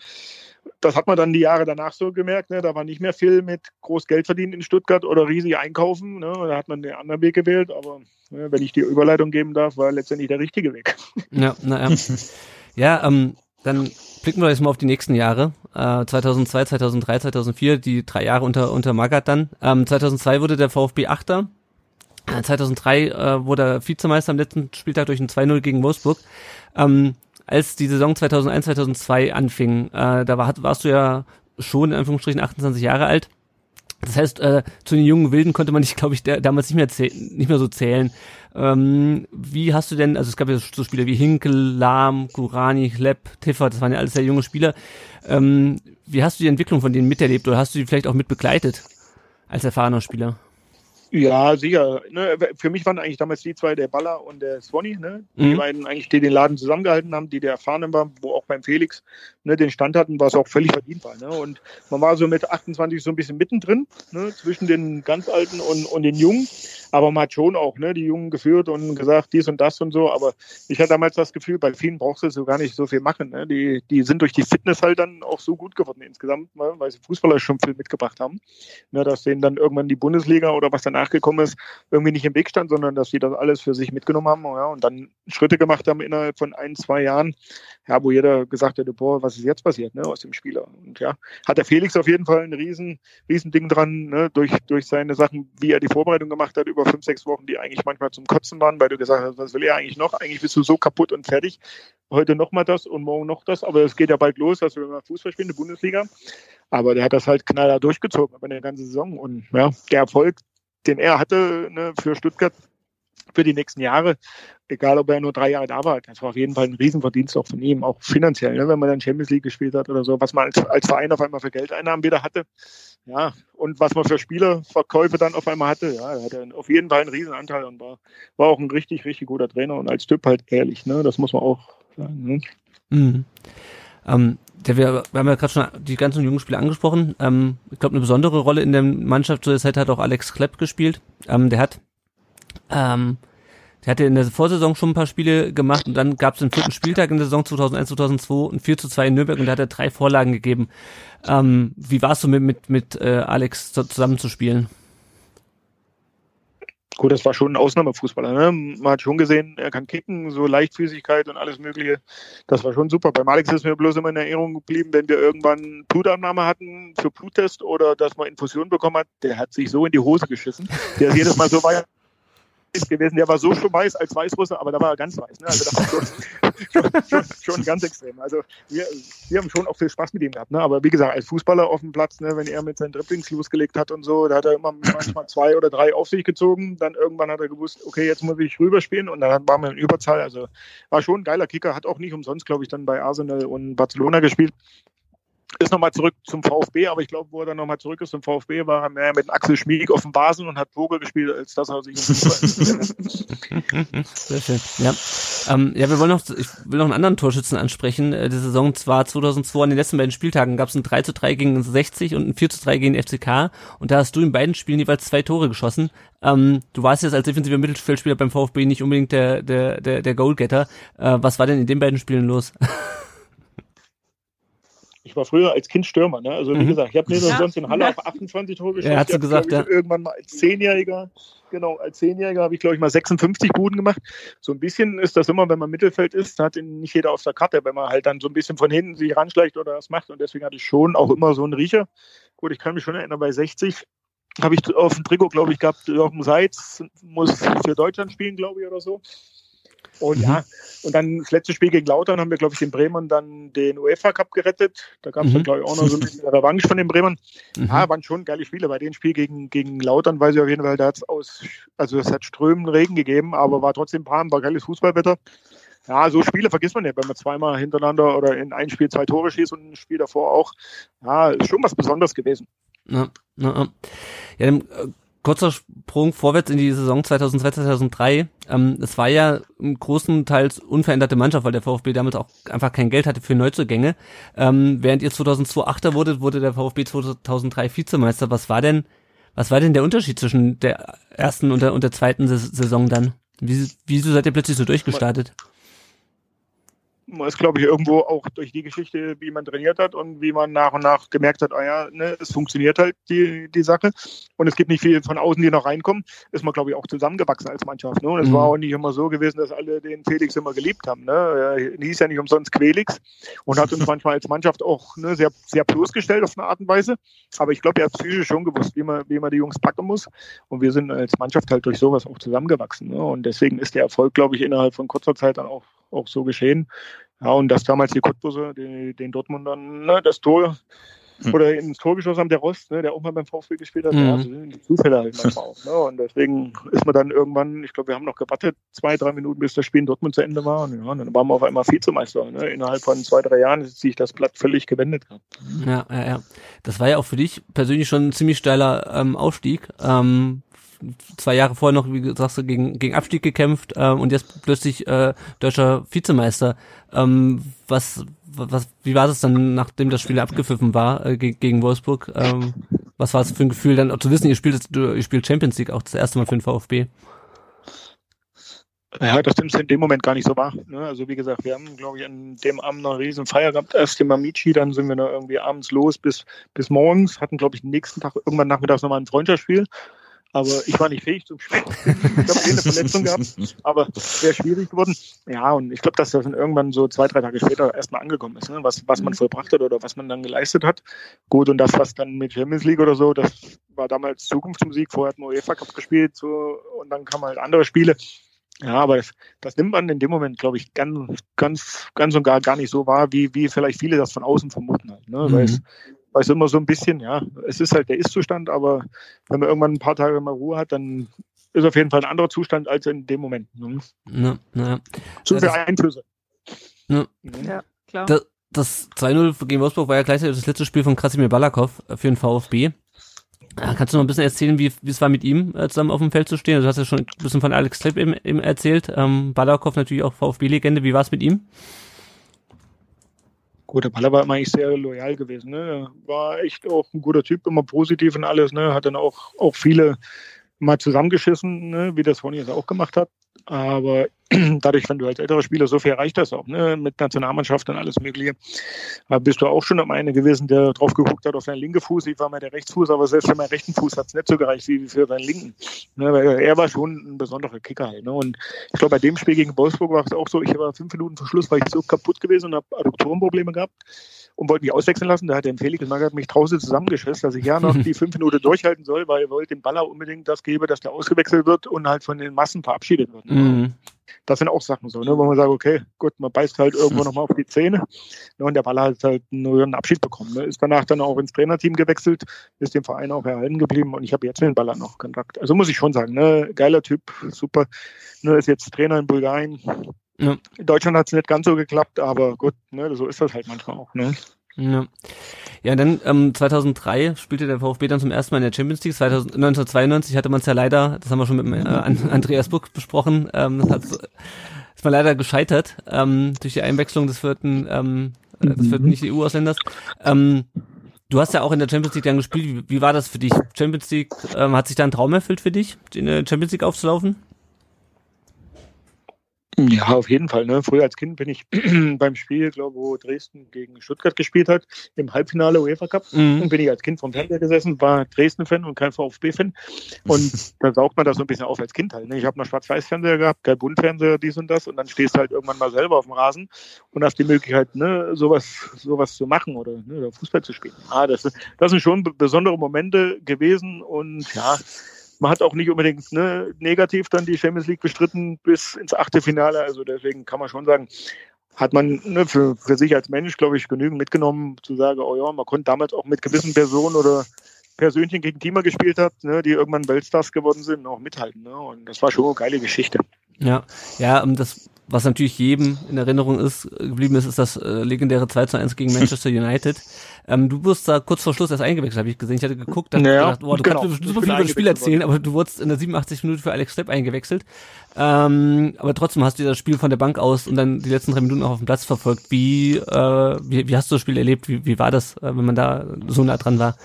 das hat man dann die Jahre danach so gemerkt. Ne? Da war nicht mehr viel mit groß Geld verdienen in Stuttgart oder riesig einkaufen. Ne? Da hat man den anderen Weg gewählt. Aber ne, wenn ich die Überleitung geben darf, war letztendlich der richtige Weg. Ja, naja. ja, ähm, dann blicken wir jetzt mal auf die nächsten Jahre. Äh, 2002, 2003, 2004, die drei Jahre unter, unter Magath dann. Ähm, 2002 wurde der VfB Achter. Äh, 2003 äh, wurde er Vizemeister am letzten Spieltag durch ein 2-0 gegen Wolfsburg. Ähm, als die Saison 2001, 2002 anfing, äh, da war, warst du ja schon in Anführungsstrichen 28 Jahre alt. Das heißt, äh, zu den jungen Wilden konnte man dich, glaube ich, der, damals nicht mehr, nicht mehr so zählen. Ähm, wie hast du denn, also es gab ja so Spieler wie Hinkel, Lahm, Kurani, Klepp, Tiffer, das waren ja alles sehr junge Spieler. Ähm, wie hast du die Entwicklung von denen miterlebt oder hast du die vielleicht auch mit begleitet als erfahrener Spieler? Ja, sicher. Ne, für mich waren eigentlich damals die zwei, der Baller und der Swanny, ne? die mhm. beiden eigentlich, die den Laden zusammengehalten haben, die der Erfahrenen waren, wo auch beim Felix ne, den Stand hatten, was auch völlig verdient war. Ne? Und man war so mit 28 so ein bisschen mittendrin, ne, zwischen den ganz Alten und, und den Jungen. Aber man hat schon auch ne, die Jungen geführt und gesagt, dies und das und so. Aber ich hatte damals das Gefühl, bei vielen brauchst du so gar nicht so viel machen. Ne? Die, die sind durch die Fitness halt dann auch so gut geworden insgesamt, ne? weil sie Fußballer schon viel mitgebracht haben. Ne? Dass denen dann irgendwann die Bundesliga oder was danach gekommen ist, irgendwie nicht im Weg stand, sondern dass sie das alles für sich mitgenommen haben ja, und dann Schritte gemacht haben innerhalb von ein, zwei Jahren, ja, wo jeder gesagt hätte, boah, was ist jetzt passiert ne, aus dem Spieler? Und ja, hat der Felix auf jeden Fall ein riesen, riesen Ding dran, ne, durch, durch seine Sachen, wie er die Vorbereitung gemacht hat, über fünf, sechs Wochen, die eigentlich manchmal zum Kotzen waren, weil du gesagt hast, was will er eigentlich noch? Eigentlich bist du so kaputt und fertig. Heute nochmal das und morgen noch das, aber es geht ja bald los, dass wir mal Fußball spielen, die Bundesliga. Aber der hat das halt knaller durchgezogen über eine ganze Saison. Und ja, der Erfolg, den er hatte ne, für Stuttgart, für die nächsten Jahre, egal ob er nur drei Jahre da war, das war auf jeden Fall ein Riesenverdienst auch von ihm, auch finanziell, ne, wenn man dann Champions League gespielt hat oder so, was man als, als Verein auf einmal für Geldeinnahmen wieder hatte. Ja, und was man für Spielerverkäufe dann auf einmal hatte, ja, er hatte auf jeden Fall einen Riesenanteil und war, war auch ein richtig, richtig guter Trainer und als Typ halt ehrlich, ne, das muss man auch sagen. Ne? Mhm. Ähm, der, wir, wir haben ja gerade schon die ganzen jungen Spieler angesprochen. Ähm, ich glaube, eine besondere Rolle in der Mannschaft zu der Zeit hat auch Alex Klepp gespielt. Ähm, der hat ähm, der hatte in der Vorsaison schon ein paar Spiele gemacht und dann gab es den vierten Spieltag in der Saison 2001, 2002 ein 4 zu 2 in Nürnberg und da hat er drei Vorlagen gegeben. Ähm, wie war es so mit, mit, mit äh, Alex zusammenzuspielen? Gut, das war schon ein Ausnahmefußballer. Ne? Man hat schon gesehen, er kann kicken, so Leichtfüßigkeit und alles Mögliche. Das war schon super. Beim Alex ist mir bloß immer in Erinnerung geblieben, wenn wir irgendwann Blutabnahme hatten für Bluttest oder dass man Infusion bekommen hat, der hat sich so in die Hose geschissen. Der ist jedes Mal so weit gewesen. Der war so schon weiß als Weißrusse, aber da war er ganz weiß. Ne? Also das war schon, schon, schon, ganz extrem. Also wir, wir haben schon auch viel Spaß mit ihm gehabt. Ne? Aber wie gesagt, als Fußballer auf dem Platz, ne, wenn er mit seinen Dribblings losgelegt hat und so, da hat er immer manchmal zwei oder drei auf sich gezogen. Dann irgendwann hat er gewusst, okay, jetzt muss ich rüberspielen und dann waren wir in Überzahl. Also war schon ein geiler Kicker, hat auch nicht umsonst, glaube ich, dann bei Arsenal und Barcelona gespielt ist nochmal zurück zum VfB, aber ich glaube, wo er dann nochmal zurück ist zum VfB, war er mehr mit Axel Schmieg auf dem Basen und hat Vogel gespielt, als dass er sich Sehr schön. Ja. Ähm, ja, wir wollen noch, ich will noch einen anderen Torschützen ansprechen. Äh, die Saison zwar 2002 an den letzten beiden Spieltagen gab es ein 3 zu 3 gegen 60 und ein 4 zu 3 gegen FCK und da hast du in beiden Spielen jeweils zwei Tore geschossen. Ähm, du warst jetzt als defensiver Mittelfeldspieler beim VfB nicht unbedingt der, der, der, der Goalgetter. Äh, was war denn in den beiden Spielen los? Ich war früher als Kind Stürmer, ne? Also wie mhm. gesagt, ich habe mir ja. sonst in Halle auf 28 Tore geschossen. Ja, hast du gesagt, ja. Irgendwann mal als Zehnjähriger, genau, als Zehnjähriger habe ich, glaube ich, mal 56 Buden gemacht. So ein bisschen ist das immer, wenn man Mittelfeld ist, hat ihn nicht jeder auf der Karte, wenn man halt dann so ein bisschen von hinten sich ranschleicht oder was macht. Und deswegen hatte ich schon auch immer so einen Riecher. Gut, ich kann mich schon erinnern, bei 60 habe ich auf dem Trikot, glaube ich, gehabt, Jochen Seitz muss für Deutschland spielen, glaube ich, oder so. Und mhm. ja, und dann das letzte Spiel gegen Lautern haben wir, glaube ich, in Bremen dann den UEFA Cup gerettet. Da gab es mhm. dann, glaube ich, auch noch so ein bisschen Revanche von den Bremern. Mhm. Ja, waren schon geile Spiele. Bei dem Spiel gegen, gegen Lautern weiß ich auf jeden Fall, da hat es aus, also es hat strömenden Regen gegeben, aber war trotzdem warm, war geiles Fußballwetter. Ja, so Spiele vergisst man nicht, wenn man zweimal hintereinander oder in ein Spiel zwei Tore schießt und ein Spiel davor auch. Ja, ist schon was Besonderes gewesen. Ja, ja, ja. ja kurzer Sprung vorwärts in die Saison 2002, 2003. Ähm, es war ja im großen Teils unveränderte Mannschaft, weil der VfB damals auch einfach kein Geld hatte für Neuzugänge. Ähm, während ihr 2002 Achter wurde, wurde der VfB 2003 Vizemeister. Was war denn, was war denn der Unterschied zwischen der ersten und der, und der zweiten Saison dann? Wie, wieso seid ihr plötzlich so durchgestartet? Man ist, glaube ich, irgendwo auch durch die Geschichte, wie man trainiert hat und wie man nach und nach gemerkt hat, ah ja, ne, es funktioniert halt die, die Sache und es gibt nicht viel von außen, die noch reinkommen, ist man, glaube ich, auch zusammengewachsen als Mannschaft. Ne? Und es mhm. war auch nicht immer so gewesen, dass alle den Felix immer geliebt haben. Ne? Er hieß ja nicht umsonst Quelix und hat uns manchmal als Mannschaft auch ne, sehr, sehr bloßgestellt auf eine Art und Weise. Aber ich glaube, er hat psychisch schon gewusst, wie man, wie man die Jungs packen muss. Und wir sind als Mannschaft halt durch sowas auch zusammengewachsen. Ne? Und deswegen ist der Erfolg, glaube ich, innerhalb von kurzer Zeit dann auch, auch so geschehen. Ja, und dass damals die Cottbusse den, den Dortmundern ne, das Tor hm. oder ins Tor geschossen haben, der Rost, ne, der auch mal beim VfB gespielt hat, mhm. ja, also die Zufälle halt manchmal auch. Ne? Und deswegen ist man dann irgendwann, ich glaube, wir haben noch gewartet, zwei, drei Minuten, bis das Spiel in Dortmund zu Ende war. Und ja, dann waren wir auf einmal Vizemeister. Ne? Innerhalb von zwei, drei Jahren ist sich das Blatt völlig gewendet. Ja, ja, ja. Das war ja auch für dich persönlich schon ein ziemlich steiler ähm, Aufstieg. Ähm, zwei Jahre vorher noch, wie sagst du, gegen, gegen Abstieg gekämpft ähm, und jetzt plötzlich äh, deutscher Vizemeister. Ähm, was, was, wie war es dann, nachdem das Spiel abgepfiffen war äh, gegen Wolfsburg? Ähm, was war es für ein Gefühl, dann auch zu wissen, ihr spielt, ihr spielt Champions League auch das erste Mal für den VfB? Ja, das nimmt in dem Moment gar nicht so wahr. Ne? Also wie gesagt, wir haben, glaube ich, an dem Abend noch eine riesen Feier gehabt. Erst im Amici, dann sind wir da irgendwie abends los bis, bis morgens, hatten, glaube ich, nächsten Tag irgendwann nachmittags nochmal ein Freundschaftsspiel. Aber ich war nicht fähig zum Spielen. Ich habe eine Verletzung gehabt, aber wäre schwierig geworden. Ja, und ich glaube, dass das dann irgendwann so zwei, drei Tage später erstmal angekommen ist, ne? was, was man mhm. vollbracht hat oder was man dann geleistet hat. Gut, und das, was dann mit Champions League oder so, das war damals Zukunftsmusik. Vorher hat man UEFA Cup gespielt so, und dann kamen halt andere Spiele. Ja, aber das, das nimmt man in dem Moment, glaube ich, ganz, ganz, ganz und gar, gar nicht so wahr, wie, wie vielleicht viele das von außen vermuten. Halt, ne? Mhm. Weil es weil es immer so ein bisschen, ja, es ist halt der Ist-Zustand, aber wenn man irgendwann ein paar Tage mal Ruhe hat, dann ist auf jeden Fall ein anderer Zustand als in dem Moment. Ne? Ja, ja. Zu viele Einflüsse. Ja, ja klar. Das, das 2-0 gegen Wolfsburg war ja gleichzeitig das letzte Spiel von Krasimir Balakov für den VfB. Kannst du noch ein bisschen erzählen, wie, wie es war, mit ihm äh, zusammen auf dem Feld zu stehen? Also, du hast ja schon ein bisschen von Alex Tripp eben, eben erzählt. Ähm, Balakov natürlich auch VfB-Legende. Wie war es mit ihm? Gut, der Baller war immer eigentlich sehr loyal gewesen. Ne? War echt auch ein guter Typ, immer positiv und alles. Ne? Hat dann auch, auch viele mal zusammengeschissen, ne? wie das Ronny jetzt auch gemacht hat. Aber dadurch, wenn du als älterer Spieler so viel erreicht hast, auch ne, mit Nationalmannschaft und alles Mögliche, bist du auch schon am eine gewesen, der drauf geguckt hat auf deinen linken Fuß. Ich war mal der Rechtsfuß, aber selbst für meinen rechten Fuß hat es nicht so gereicht wie für deinen linken. Ne, weil er war schon ein besonderer Kicker halt. Ne? Und ich glaube, bei dem Spiel gegen Wolfsburg war es auch so, ich war fünf Minuten vor Schluss, war ich so kaputt gewesen und habe Adduktorenprobleme gehabt und wollte mich auswechseln lassen. Da hat der Felix Magath mich draußen zusammengeschissen, dass ich ja noch die fünf Minuten durchhalten soll, weil er wollte dem Baller unbedingt das geben, dass der ausgewechselt wird und halt von den Massen verabschiedet wird. Mhm. Das sind auch Sachen so, ne, wo man sagt, okay, gut, man beißt halt irgendwo nochmal auf die Zähne ne, und der Baller hat halt nur einen Abschied bekommen. Ne, ist danach dann auch ins Trainerteam gewechselt, ist dem Verein auch erhalten geblieben und ich habe jetzt mit dem Baller noch Kontakt. Also muss ich schon sagen, ne, geiler Typ, super. Ne, ist jetzt Trainer in Bulgarien, ja. In Deutschland hat es nicht ganz so geklappt, aber gut, ne, so ist das halt manchmal auch. Ne? Ja. Ja, dann ähm, 2003 spielte der VfB dann zum ersten Mal in der Champions League. 2000, 1992 hatte man es ja leider, das haben wir schon mit äh, Andreas Buck besprochen, ähm, das hat, ist man leider gescheitert ähm, durch die Einwechslung des vierten, ähm, äh, des vierten nicht EU-Ausländers. Ähm, du hast ja auch in der Champions League dann gespielt. Wie, wie war das für dich? Champions League, ähm, hat sich da ein Traum erfüllt für dich, in der Champions League aufzulaufen? Ja, auf jeden Fall. Ne? Früher als Kind bin ich beim Spiel, glaube wo Dresden gegen Stuttgart gespielt hat, im Halbfinale UEFA Cup, mhm. bin ich als Kind vom Fernseher gesessen, war Dresden-Fan und kein VfB-Fan. Und da saugt man das so ein bisschen auf als Kind halt. Ne? Ich habe noch Schwarz-Weiß-Fernseher gehabt, kein Buntfernseher, dies und das. Und dann stehst du halt irgendwann mal selber auf dem Rasen und hast die Möglichkeit, ne, sowas, sowas zu machen oder, ne, oder Fußball zu spielen. Ah, das, das sind schon besondere Momente gewesen und ja, man hat auch nicht unbedingt ne, negativ dann die Champions League bestritten bis ins achte Finale. Also deswegen kann man schon sagen, hat man ne, für, für sich als Mensch, glaube ich, genügend mitgenommen, zu sagen, oh ja, man konnte damals auch mit gewissen Personen oder Persönchen gegen Teamer gespielt hat, ne, die irgendwann Weltstars geworden sind, auch mithalten. Ne? Und das war schon eine geile Geschichte. Ja, ja, das was natürlich jedem in Erinnerung ist, geblieben ist, ist das äh, legendäre 2 zu 1 gegen Manchester United. Ähm, du wirst da kurz vor Schluss erst eingewechselt, habe ich gesehen. Ich hatte geguckt, habe naja, gedacht, oh, du genau. kannst super viel über das Spiel erzählen, aber du wurdest in der 87 Minute für Alex Stepp eingewechselt. Ähm, aber trotzdem hast du das Spiel von der Bank aus und dann die letzten drei Minuten auch auf dem Platz verfolgt. Wie, äh, wie, wie hast du das Spiel erlebt? Wie, wie war das, äh, wenn man da so nah dran war?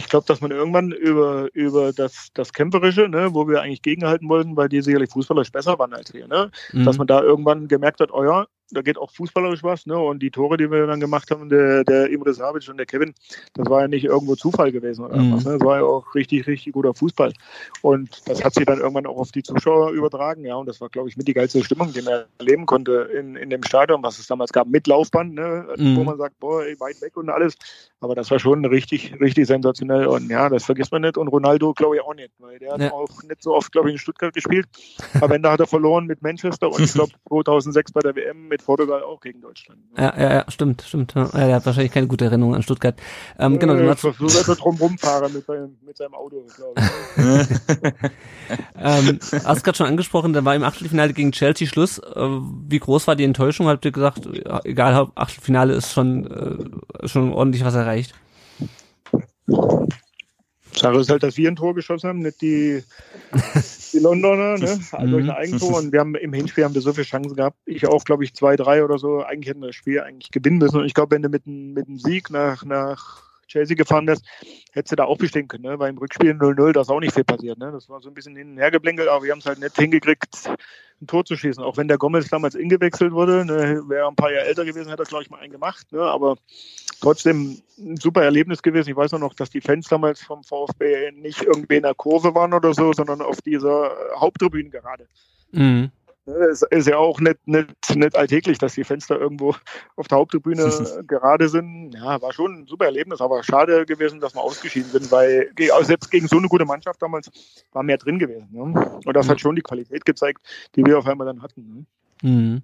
Ich glaube, dass man irgendwann über, über das, das Kämpferische, ne, wo wir eigentlich gegenhalten wollten, weil die sicherlich fußballerisch besser waren als wir, ne, mhm. dass man da irgendwann gemerkt hat, oh ja, da geht auch fußballerisch was, ne? Und die Tore, die wir dann gemacht haben, der, der Imre Savic und der Kevin, das war ja nicht irgendwo Zufall gewesen oder mhm. was, ne? Das war ja auch richtig, richtig guter Fußball. Und das hat sich dann irgendwann auch auf die Zuschauer übertragen, ja. Und das war, glaube ich, mit die geilste Stimmung, die man erleben konnte in, in dem Stadion, was es damals gab, mit Laufband, ne? Mhm. Wo man sagt, boah, ey, weit weg und alles. Aber das war schon richtig, richtig sensationell. Und ja, das vergisst man nicht. Und Ronaldo, glaube ich, auch nicht, weil der hat ja. auch nicht so oft, glaube ich, in Stuttgart gespielt. Aber wenn da hat er verloren mit Manchester und ich glaube 2006 bei der WM mit Portugal auch gegen Deutschland. Ja, ja, ja stimmt, stimmt. Ja, der hat wahrscheinlich keine gute Erinnerung an Stuttgart. Ähm, genau, du hast so er drum rumfahren mit seinem, mit seinem Auto, glaube ich. ähm, hast gerade schon angesprochen, da war im Achtelfinale gegen Chelsea Schluss. Äh, wie groß war die Enttäuschung? Habt ihr gesagt, egal, Achtelfinale ist schon, äh, schon ordentlich was erreicht? Sache ist halt, dass wir ein Tor geschossen haben, nicht die, die Londoner, ne? Also ein Eigentor. Und wir haben im Hinspiel haben wir so viele Chancen gehabt. Ich auch, glaube ich, zwei, drei oder so. Eigentlich hätten wir das Spiel eigentlich gewinnen müssen. Und ich glaube, wenn du mit, mit einem Sieg nach, nach Chelsea gefahren wärst, hättest du da auch bestehen können, ne? Weil im Rückspiel 0-0, da ist auch nicht viel passiert, ne? Das war so ein bisschen hin und her geblänkelt, aber wir haben es halt nicht hingekriegt, ein Tor zu schießen. Auch wenn der Gomez damals ingewechselt wurde, ne? wäre ein paar Jahre älter gewesen, hätte er, glaube ich, mal einen gemacht, ne? Aber trotzdem ein super Erlebnis gewesen. Ich weiß noch, dass die Fans damals vom VfB nicht irgendwie in der Kurve waren oder so, sondern auf dieser Haupttribüne gerade. Mhm. Es ist ja auch nicht, nicht, nicht alltäglich, dass die Fenster irgendwo auf der Haupttribüne gerade sind. Ja, war schon ein super Erlebnis, aber schade gewesen, dass wir ausgeschieden sind, weil selbst gegen so eine gute Mannschaft damals war mehr drin gewesen. Ne? Und das hat schon die Qualität gezeigt, die wir auf einmal dann hatten. Ne? Mhm.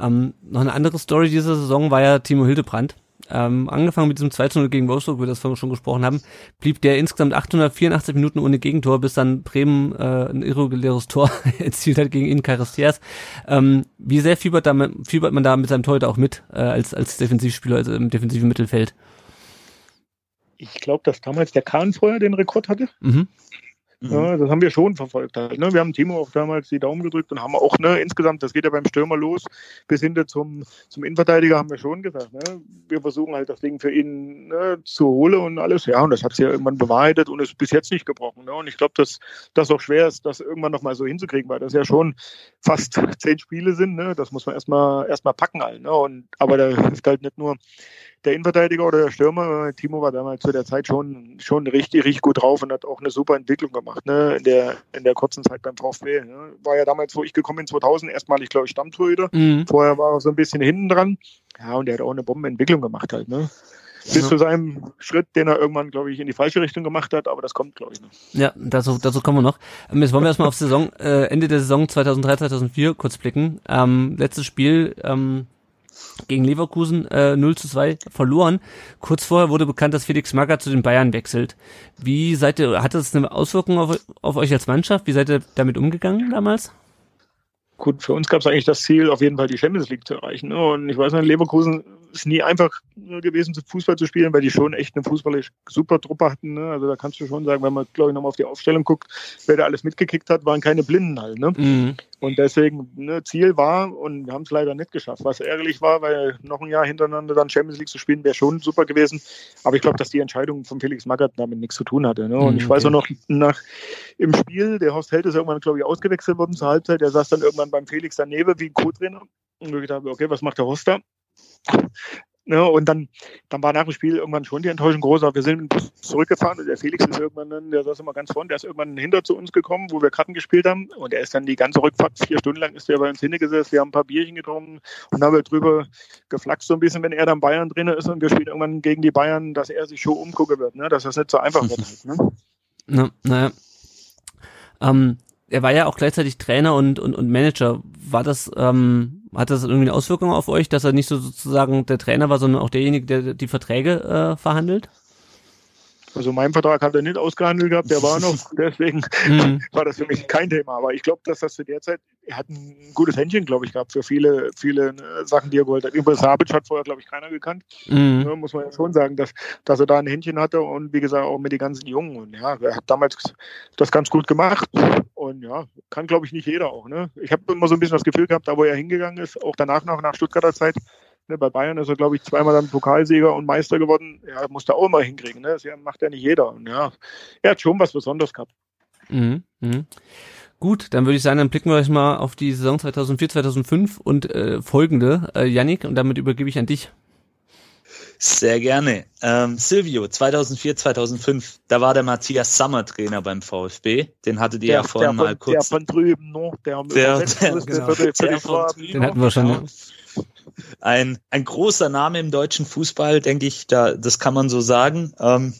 Ähm, noch eine andere Story dieser Saison war ja Timo Hildebrand. Ähm, angefangen mit diesem 2 0 gegen Wolfsburg, wir das vorhin schon gesprochen haben, blieb der insgesamt 884 Minuten ohne Gegentor, bis dann Bremen äh, ein irreguläres Tor erzielt hat gegen Inkaristies. Ähm, wie sehr fiebert, da, fiebert man da mit seinem Torhüter auch mit, äh, als, als Defensivspieler, also im defensiven Mittelfeld? Ich glaube, dass damals der Kahn vorher den Rekord hatte. Mhm. Mhm. Ja, das haben wir schon verfolgt halt. Ne? Wir haben Timo auch damals die Daumen gedrückt und haben auch ne, insgesamt, das geht ja beim Stürmer los, bis hin zum, zum Innenverteidiger haben wir schon gesagt, ne? wir versuchen halt das Ding für ihn ne, zu holen und alles. Ja, und das hat sich ja irgendwann bewahrheitet und ist bis jetzt nicht gebrochen. Ne? Und ich glaube, dass das auch schwer ist, das irgendwann nochmal so hinzukriegen, weil das ja schon fast zehn Spiele sind. Ne? Das muss man erstmal erstmal packen halt. Ne? Und, aber da hilft halt nicht nur der Innenverteidiger oder der Stürmer, Timo war damals zu der Zeit schon, schon richtig, richtig gut drauf und hat auch eine super Entwicklung gemacht, ne, in der, in der kurzen Zeit beim VfB. Ne. War ja damals, wo ich gekommen bin, 2000, erstmalig, glaube ich, Stammtorhüter. Mhm. Vorher war er so ein bisschen hinten dran. Ja, und der hat auch eine Bombenentwicklung gemacht halt, ne. Bis ja. zu seinem Schritt, den er irgendwann, glaube ich, in die falsche Richtung gemacht hat, aber das kommt, glaube ich, noch. Ja, dazu, dazu kommen wir noch. Ähm, jetzt wollen wir erstmal auf Saison, äh, Ende der Saison 2003, 2004 kurz blicken. Ähm, letztes Spiel, ähm, gegen Leverkusen äh, 0 zu 2 verloren. Kurz vorher wurde bekannt, dass Felix Magath zu den Bayern wechselt. Wie seid ihr, hat das eine Auswirkung auf, auf euch als Mannschaft? Wie seid ihr damit umgegangen damals? Gut, für uns gab es eigentlich das Ziel, auf jeden Fall die Champions League zu erreichen. Ne? Und ich weiß nicht, Leverkusen ist nie einfach gewesen, Fußball zu spielen, weil die schon echt eine fußballisch super Truppe hatten. Ne? Also da kannst du schon sagen, wenn man, glaube ich, nochmal auf die Aufstellung guckt, wer da alles mitgekickt hat, waren keine Blinden halt. Ne? Mhm. Und deswegen, ne, Ziel war, und wir haben es leider nicht geschafft, was ärgerlich war, weil noch ein Jahr hintereinander dann Champions League zu spielen, wäre schon super gewesen. Aber ich glaube, dass die Entscheidung von Felix Magath damit nichts zu tun hatte. Ne? Und mhm, ich weiß auch noch, nach im Spiel, der Horst Held ist irgendwann, glaube ich, ausgewechselt worden zur Halbzeit, der saß dann irgendwann beim Felix daneben wie ein Co-Trainer. Und ich gedacht, okay, was macht der Horst da? Ne, und dann, dann war nach dem Spiel irgendwann schon die Enttäuschung groß. Aber wir sind zurückgefahren und der Felix ist irgendwann, dann, der saß immer ganz vorne, der ist irgendwann hinter zu uns gekommen, wo wir Karten gespielt haben. Und er ist dann die ganze Rückfahrt, vier Stunden lang ist er bei uns hingesetzt. Wir haben ein paar Bierchen getrunken und haben wir drüber geflaxt so ein bisschen, wenn er dann Bayern drin ist und wir spielen irgendwann gegen die Bayern, dass er sich schon umgucken wird, ne? dass das nicht so einfach wird. Halt, ne? Na, naja. Ähm, er war ja auch gleichzeitig Trainer und, und, und Manager. War das, ähm, hat das irgendwie eine Auswirkung auf euch, dass er nicht so sozusagen der Trainer war, sondern auch derjenige, der die Verträge äh, verhandelt? Also mein Vertrag hat er nicht ausgehandelt gehabt, der war noch, deswegen mhm. war das für mich kein Thema. Aber ich glaube, dass das zu der Zeit, er hat ein gutes Händchen, glaube ich, gehabt für viele, viele äh, Sachen, die er gewollt hat. Über Sabic hat vorher, glaube ich, keiner gekannt. Mhm. Ja, muss man ja schon sagen, dass, dass er da ein Händchen hatte und wie gesagt auch mit den ganzen Jungen. Und ja, er hat damals das ganz gut gemacht. Und ja, kann, glaube ich, nicht jeder auch. Ne? Ich habe immer so ein bisschen das Gefühl gehabt, da wo er hingegangen ist, auch danach noch nach Stuttgarter Zeit, Ne, bei Bayern ist er, glaube ich, zweimal dann Pokalsieger und Meister geworden. Ja, muss er auch immer hinkriegen. Ne? Das macht ja nicht jeder. Und ja, er hat schon was Besonderes gehabt. Mhm, mh. Gut, dann würde ich sagen, dann blicken wir euch mal auf die Saison 2004, 2005 und äh, folgende. Äh, Yannick, und damit übergebe ich an dich. Sehr gerne. Ähm, Silvio, 2004, 2005, da war der Matthias Sommer Trainer beim VfB. Den hattet ihr der, ja vorhin mal kurz. Der von drüben, ne? Der, der, der, genau. der, der von drüben. Den hatten wir schon. Ja. Ein, ein großer Name im deutschen Fußball, denke ich, da, das kann man so sagen. Ähm,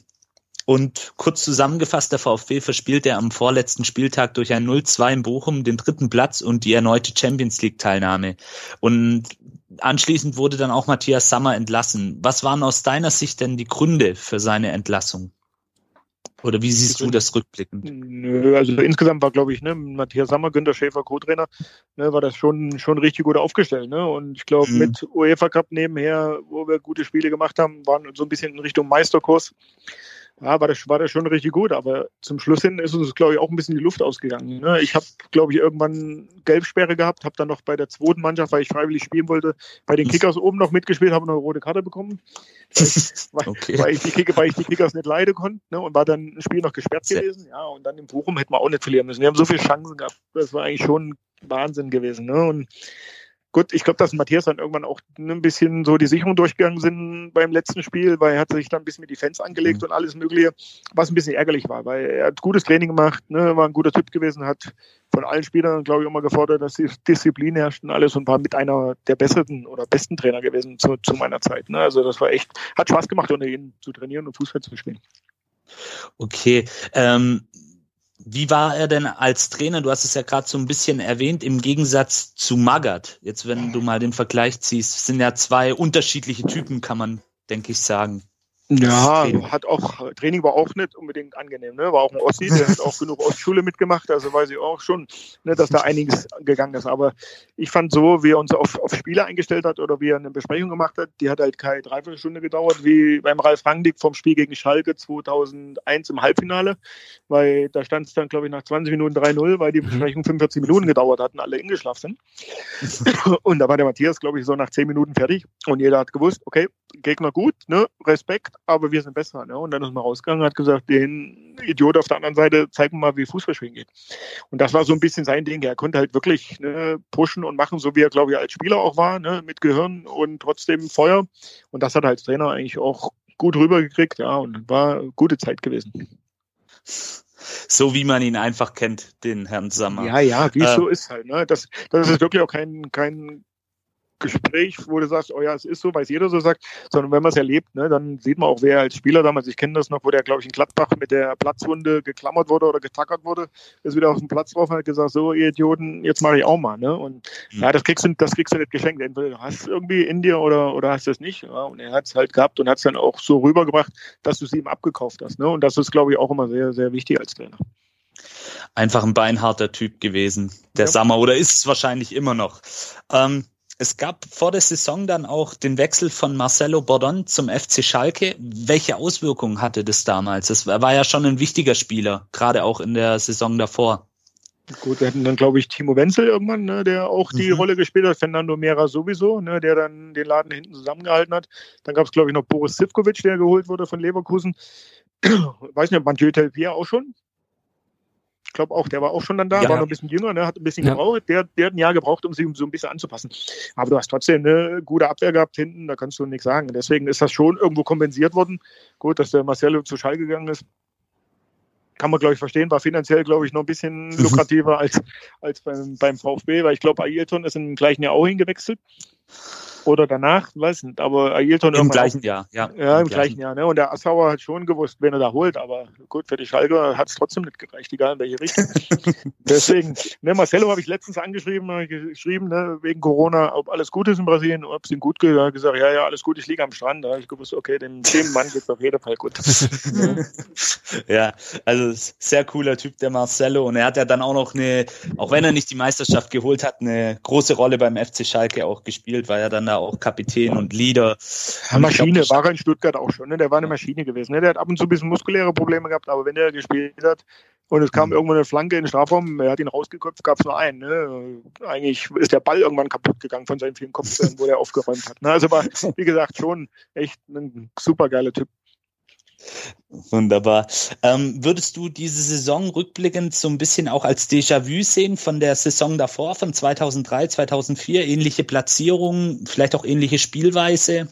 und kurz zusammengefasst, der VfB verspielt er am vorletzten Spieltag durch ein 0-2 in Bochum den dritten Platz und die erneute Champions League Teilnahme. Und anschließend wurde dann auch Matthias Sammer entlassen. Was waren aus deiner Sicht denn die Gründe für seine Entlassung? Oder wie siehst du das rückblickend? Nö, also insgesamt war, glaube ich, ne, Matthias Sammer, Günter Schäfer, Co-Trainer, ne, war das schon, schon richtig gut aufgestellt. Ne? Und ich glaube, mhm. mit UEFA Cup nebenher, wo wir gute Spiele gemacht haben, waren so ein bisschen in Richtung Meisterkurs ja, war das, war das schon richtig gut. Aber zum Schluss hin ist uns, glaube ich, auch ein bisschen die Luft ausgegangen. Ne? Ich habe, glaube ich, irgendwann Gelbsperre gehabt, habe dann noch bei der zweiten Mannschaft, weil ich freiwillig spielen wollte, bei den Kickers oben noch mitgespielt, habe eine rote Karte bekommen, weil, okay. weil, ich, die Kicker, weil ich die Kickers nicht leiden konnte ne? und war dann ein Spiel noch gesperrt gewesen. Ja, und dann im Bochum hätten wir auch nicht verlieren müssen. Wir haben so viele Chancen gehabt. Das war eigentlich schon Wahnsinn gewesen. Ne? Und Gut, ich glaube, dass Matthias dann irgendwann auch ein bisschen so die Sicherung durchgegangen sind beim letzten Spiel, weil er hat sich dann ein bisschen mit die Fans angelegt mhm. und alles Mögliche, was ein bisschen ärgerlich war, weil er hat gutes Training gemacht, ne, war ein guter Typ gewesen, hat von allen Spielern, glaube ich, immer gefordert, dass die Disziplin herrscht und alles und war mit einer der besseren oder besten Trainer gewesen zu, zu meiner Zeit. Ne? Also das war echt, hat Spaß gemacht, unter ihn zu trainieren und Fußball zu spielen. Okay, ähm, wie war er denn als Trainer? Du hast es ja gerade so ein bisschen erwähnt, im Gegensatz zu Magath. Jetzt, wenn du mal den Vergleich ziehst, sind ja zwei unterschiedliche Typen, kann man, denke ich, sagen. Ja, hat auch, Training war auch nicht unbedingt angenehm, ne? War auch ein Ossi, der hat auch genug Ostschule mitgemacht, also weiß ich auch schon, ne, dass da einiges gegangen ist. Aber ich fand so, wie er uns auf, auf Spiele eingestellt hat oder wie er eine Besprechung gemacht hat, die hat halt keine Dreiviertelstunde gedauert, wie beim Ralf Rangnick vom Spiel gegen Schalke 2001 im Halbfinale, weil da stand es dann, glaube ich, nach 20 Minuten 3-0, weil die mhm. Besprechung 45 Minuten gedauert hat und alle eingeschlafen sind. und da war der Matthias, glaube ich, so nach 10 Minuten fertig und jeder hat gewusst, okay, Gegner gut, ne, Respekt, aber wir sind besser. Ne? Und dann ist man rausgegangen und hat gesagt, den Idiot auf der anderen Seite, zeigen mal, wie Fußball spielen geht. Und das war so ein bisschen sein Ding. Er konnte halt wirklich ne, pushen und machen, so wie er, glaube ich, als Spieler auch war, ne, mit Gehirn und trotzdem Feuer. Und das hat er als Trainer eigentlich auch gut rübergekriegt, ja, und war eine gute Zeit gewesen. So wie man ihn einfach kennt, den Herrn Sammer. Ja, ja, wie es äh, so ist halt. Ne? Das, das ist wirklich auch kein, kein Gespräch, wo du sagst, oh ja, es ist so, weil es jeder so sagt, sondern wenn man es erlebt, ne, dann sieht man auch, wer als Spieler damals, ich kenne das noch, wo der, glaube ich, in Gladbach mit der Platzwunde geklammert wurde oder getackert wurde, ist wieder auf den Platz drauf und hat gesagt, so, ihr Idioten, jetzt mache ich auch mal. Ne? Und mhm. ja, das kriegst, du, das kriegst du nicht geschenkt. Entweder du hast es irgendwie in dir oder, oder hast es nicht. Ja? Und er hat es halt gehabt und hat es dann auch so rübergebracht, dass du es ihm abgekauft hast. Ne? Und das ist, glaube ich, auch immer sehr, sehr wichtig als Trainer einfach ein beinharter Typ gewesen, der ja. Sammer, oder ist es wahrscheinlich immer noch. Ähm, es gab vor der Saison dann auch den Wechsel von Marcelo Bordon zum FC Schalke. Welche Auswirkungen hatte das damals? Das war ja schon ein wichtiger Spieler, gerade auch in der Saison davor. Gut, wir hatten dann, glaube ich, Timo Wenzel irgendwann, ne, der auch die mhm. Rolle gespielt hat. Fernando Mera sowieso, ne, der dann den Laden hinten zusammengehalten hat. Dann gab es, glaube ich, noch Boris Sivkovic, der geholt wurde von Leverkusen. Weiß nicht, Mathieu Telpier auch schon glaube auch, der war auch schon dann da, ja. war noch ein bisschen jünger, ne, hat ein bisschen ja. gebraucht. Der, der hat ein Jahr gebraucht, um sich so ein bisschen anzupassen. Aber du hast trotzdem eine gute Abwehr gehabt hinten, da kannst du nichts sagen. Deswegen ist das schon irgendwo kompensiert worden. Gut, dass der Marcelo zu Schall gegangen ist. Kann man, glaube ich, verstehen, war finanziell, glaube ich, noch ein bisschen mhm. lukrativer als, als beim, beim VfB, weil ich glaube, Ailton ist im gleichen Jahr auch hingewechselt oder danach, weiß nicht, aber Ailton im gleichen auch, Jahr, ja. Ja, im, im gleichen Jahr, ne? Und der Assauer hat schon gewusst, wenn er da holt, aber gut, für die Schalke hat es trotzdem nicht gereicht, egal in welche Richtung. Deswegen, ne, Marcelo habe ich letztens angeschrieben, geschrieben, ne, wegen Corona, ob alles gut ist in Brasilien, ob es ihm gut geht. Er gesagt, ja, ja, alles gut, ich liege am Strand. Da habe ich gewusst, okay, dem, dem Mann geht es auf jeden Fall gut. ja, also sehr cooler Typ, der Marcelo. Und er hat ja dann auch noch eine, auch wenn er nicht die Meisterschaft geholt hat, eine große Rolle beim FC Schalke auch gespielt, weil er dann da auch Kapitän und Leader. Ja, Maschine glaub, war er in Stuttgart auch schon. Ne? Der war eine Maschine gewesen. Ne? Der hat ab und zu ein bisschen muskuläre Probleme gehabt, aber wenn er gespielt hat und es kam mhm. irgendwo eine Flanke in den Strafraum, er hat ihn rausgeköpft, gab es nur einen. Ne? Eigentlich ist der Ball irgendwann kaputt gegangen von seinen vielen Kopfbällen, wo er aufgeräumt hat. Ne? Also war, wie gesagt, schon echt ein super geiler Typ. Wunderbar. Ähm, würdest du diese Saison rückblickend so ein bisschen auch als Déjà-vu sehen von der Saison davor, von 2003, 2004? Ähnliche Platzierungen, vielleicht auch ähnliche Spielweise?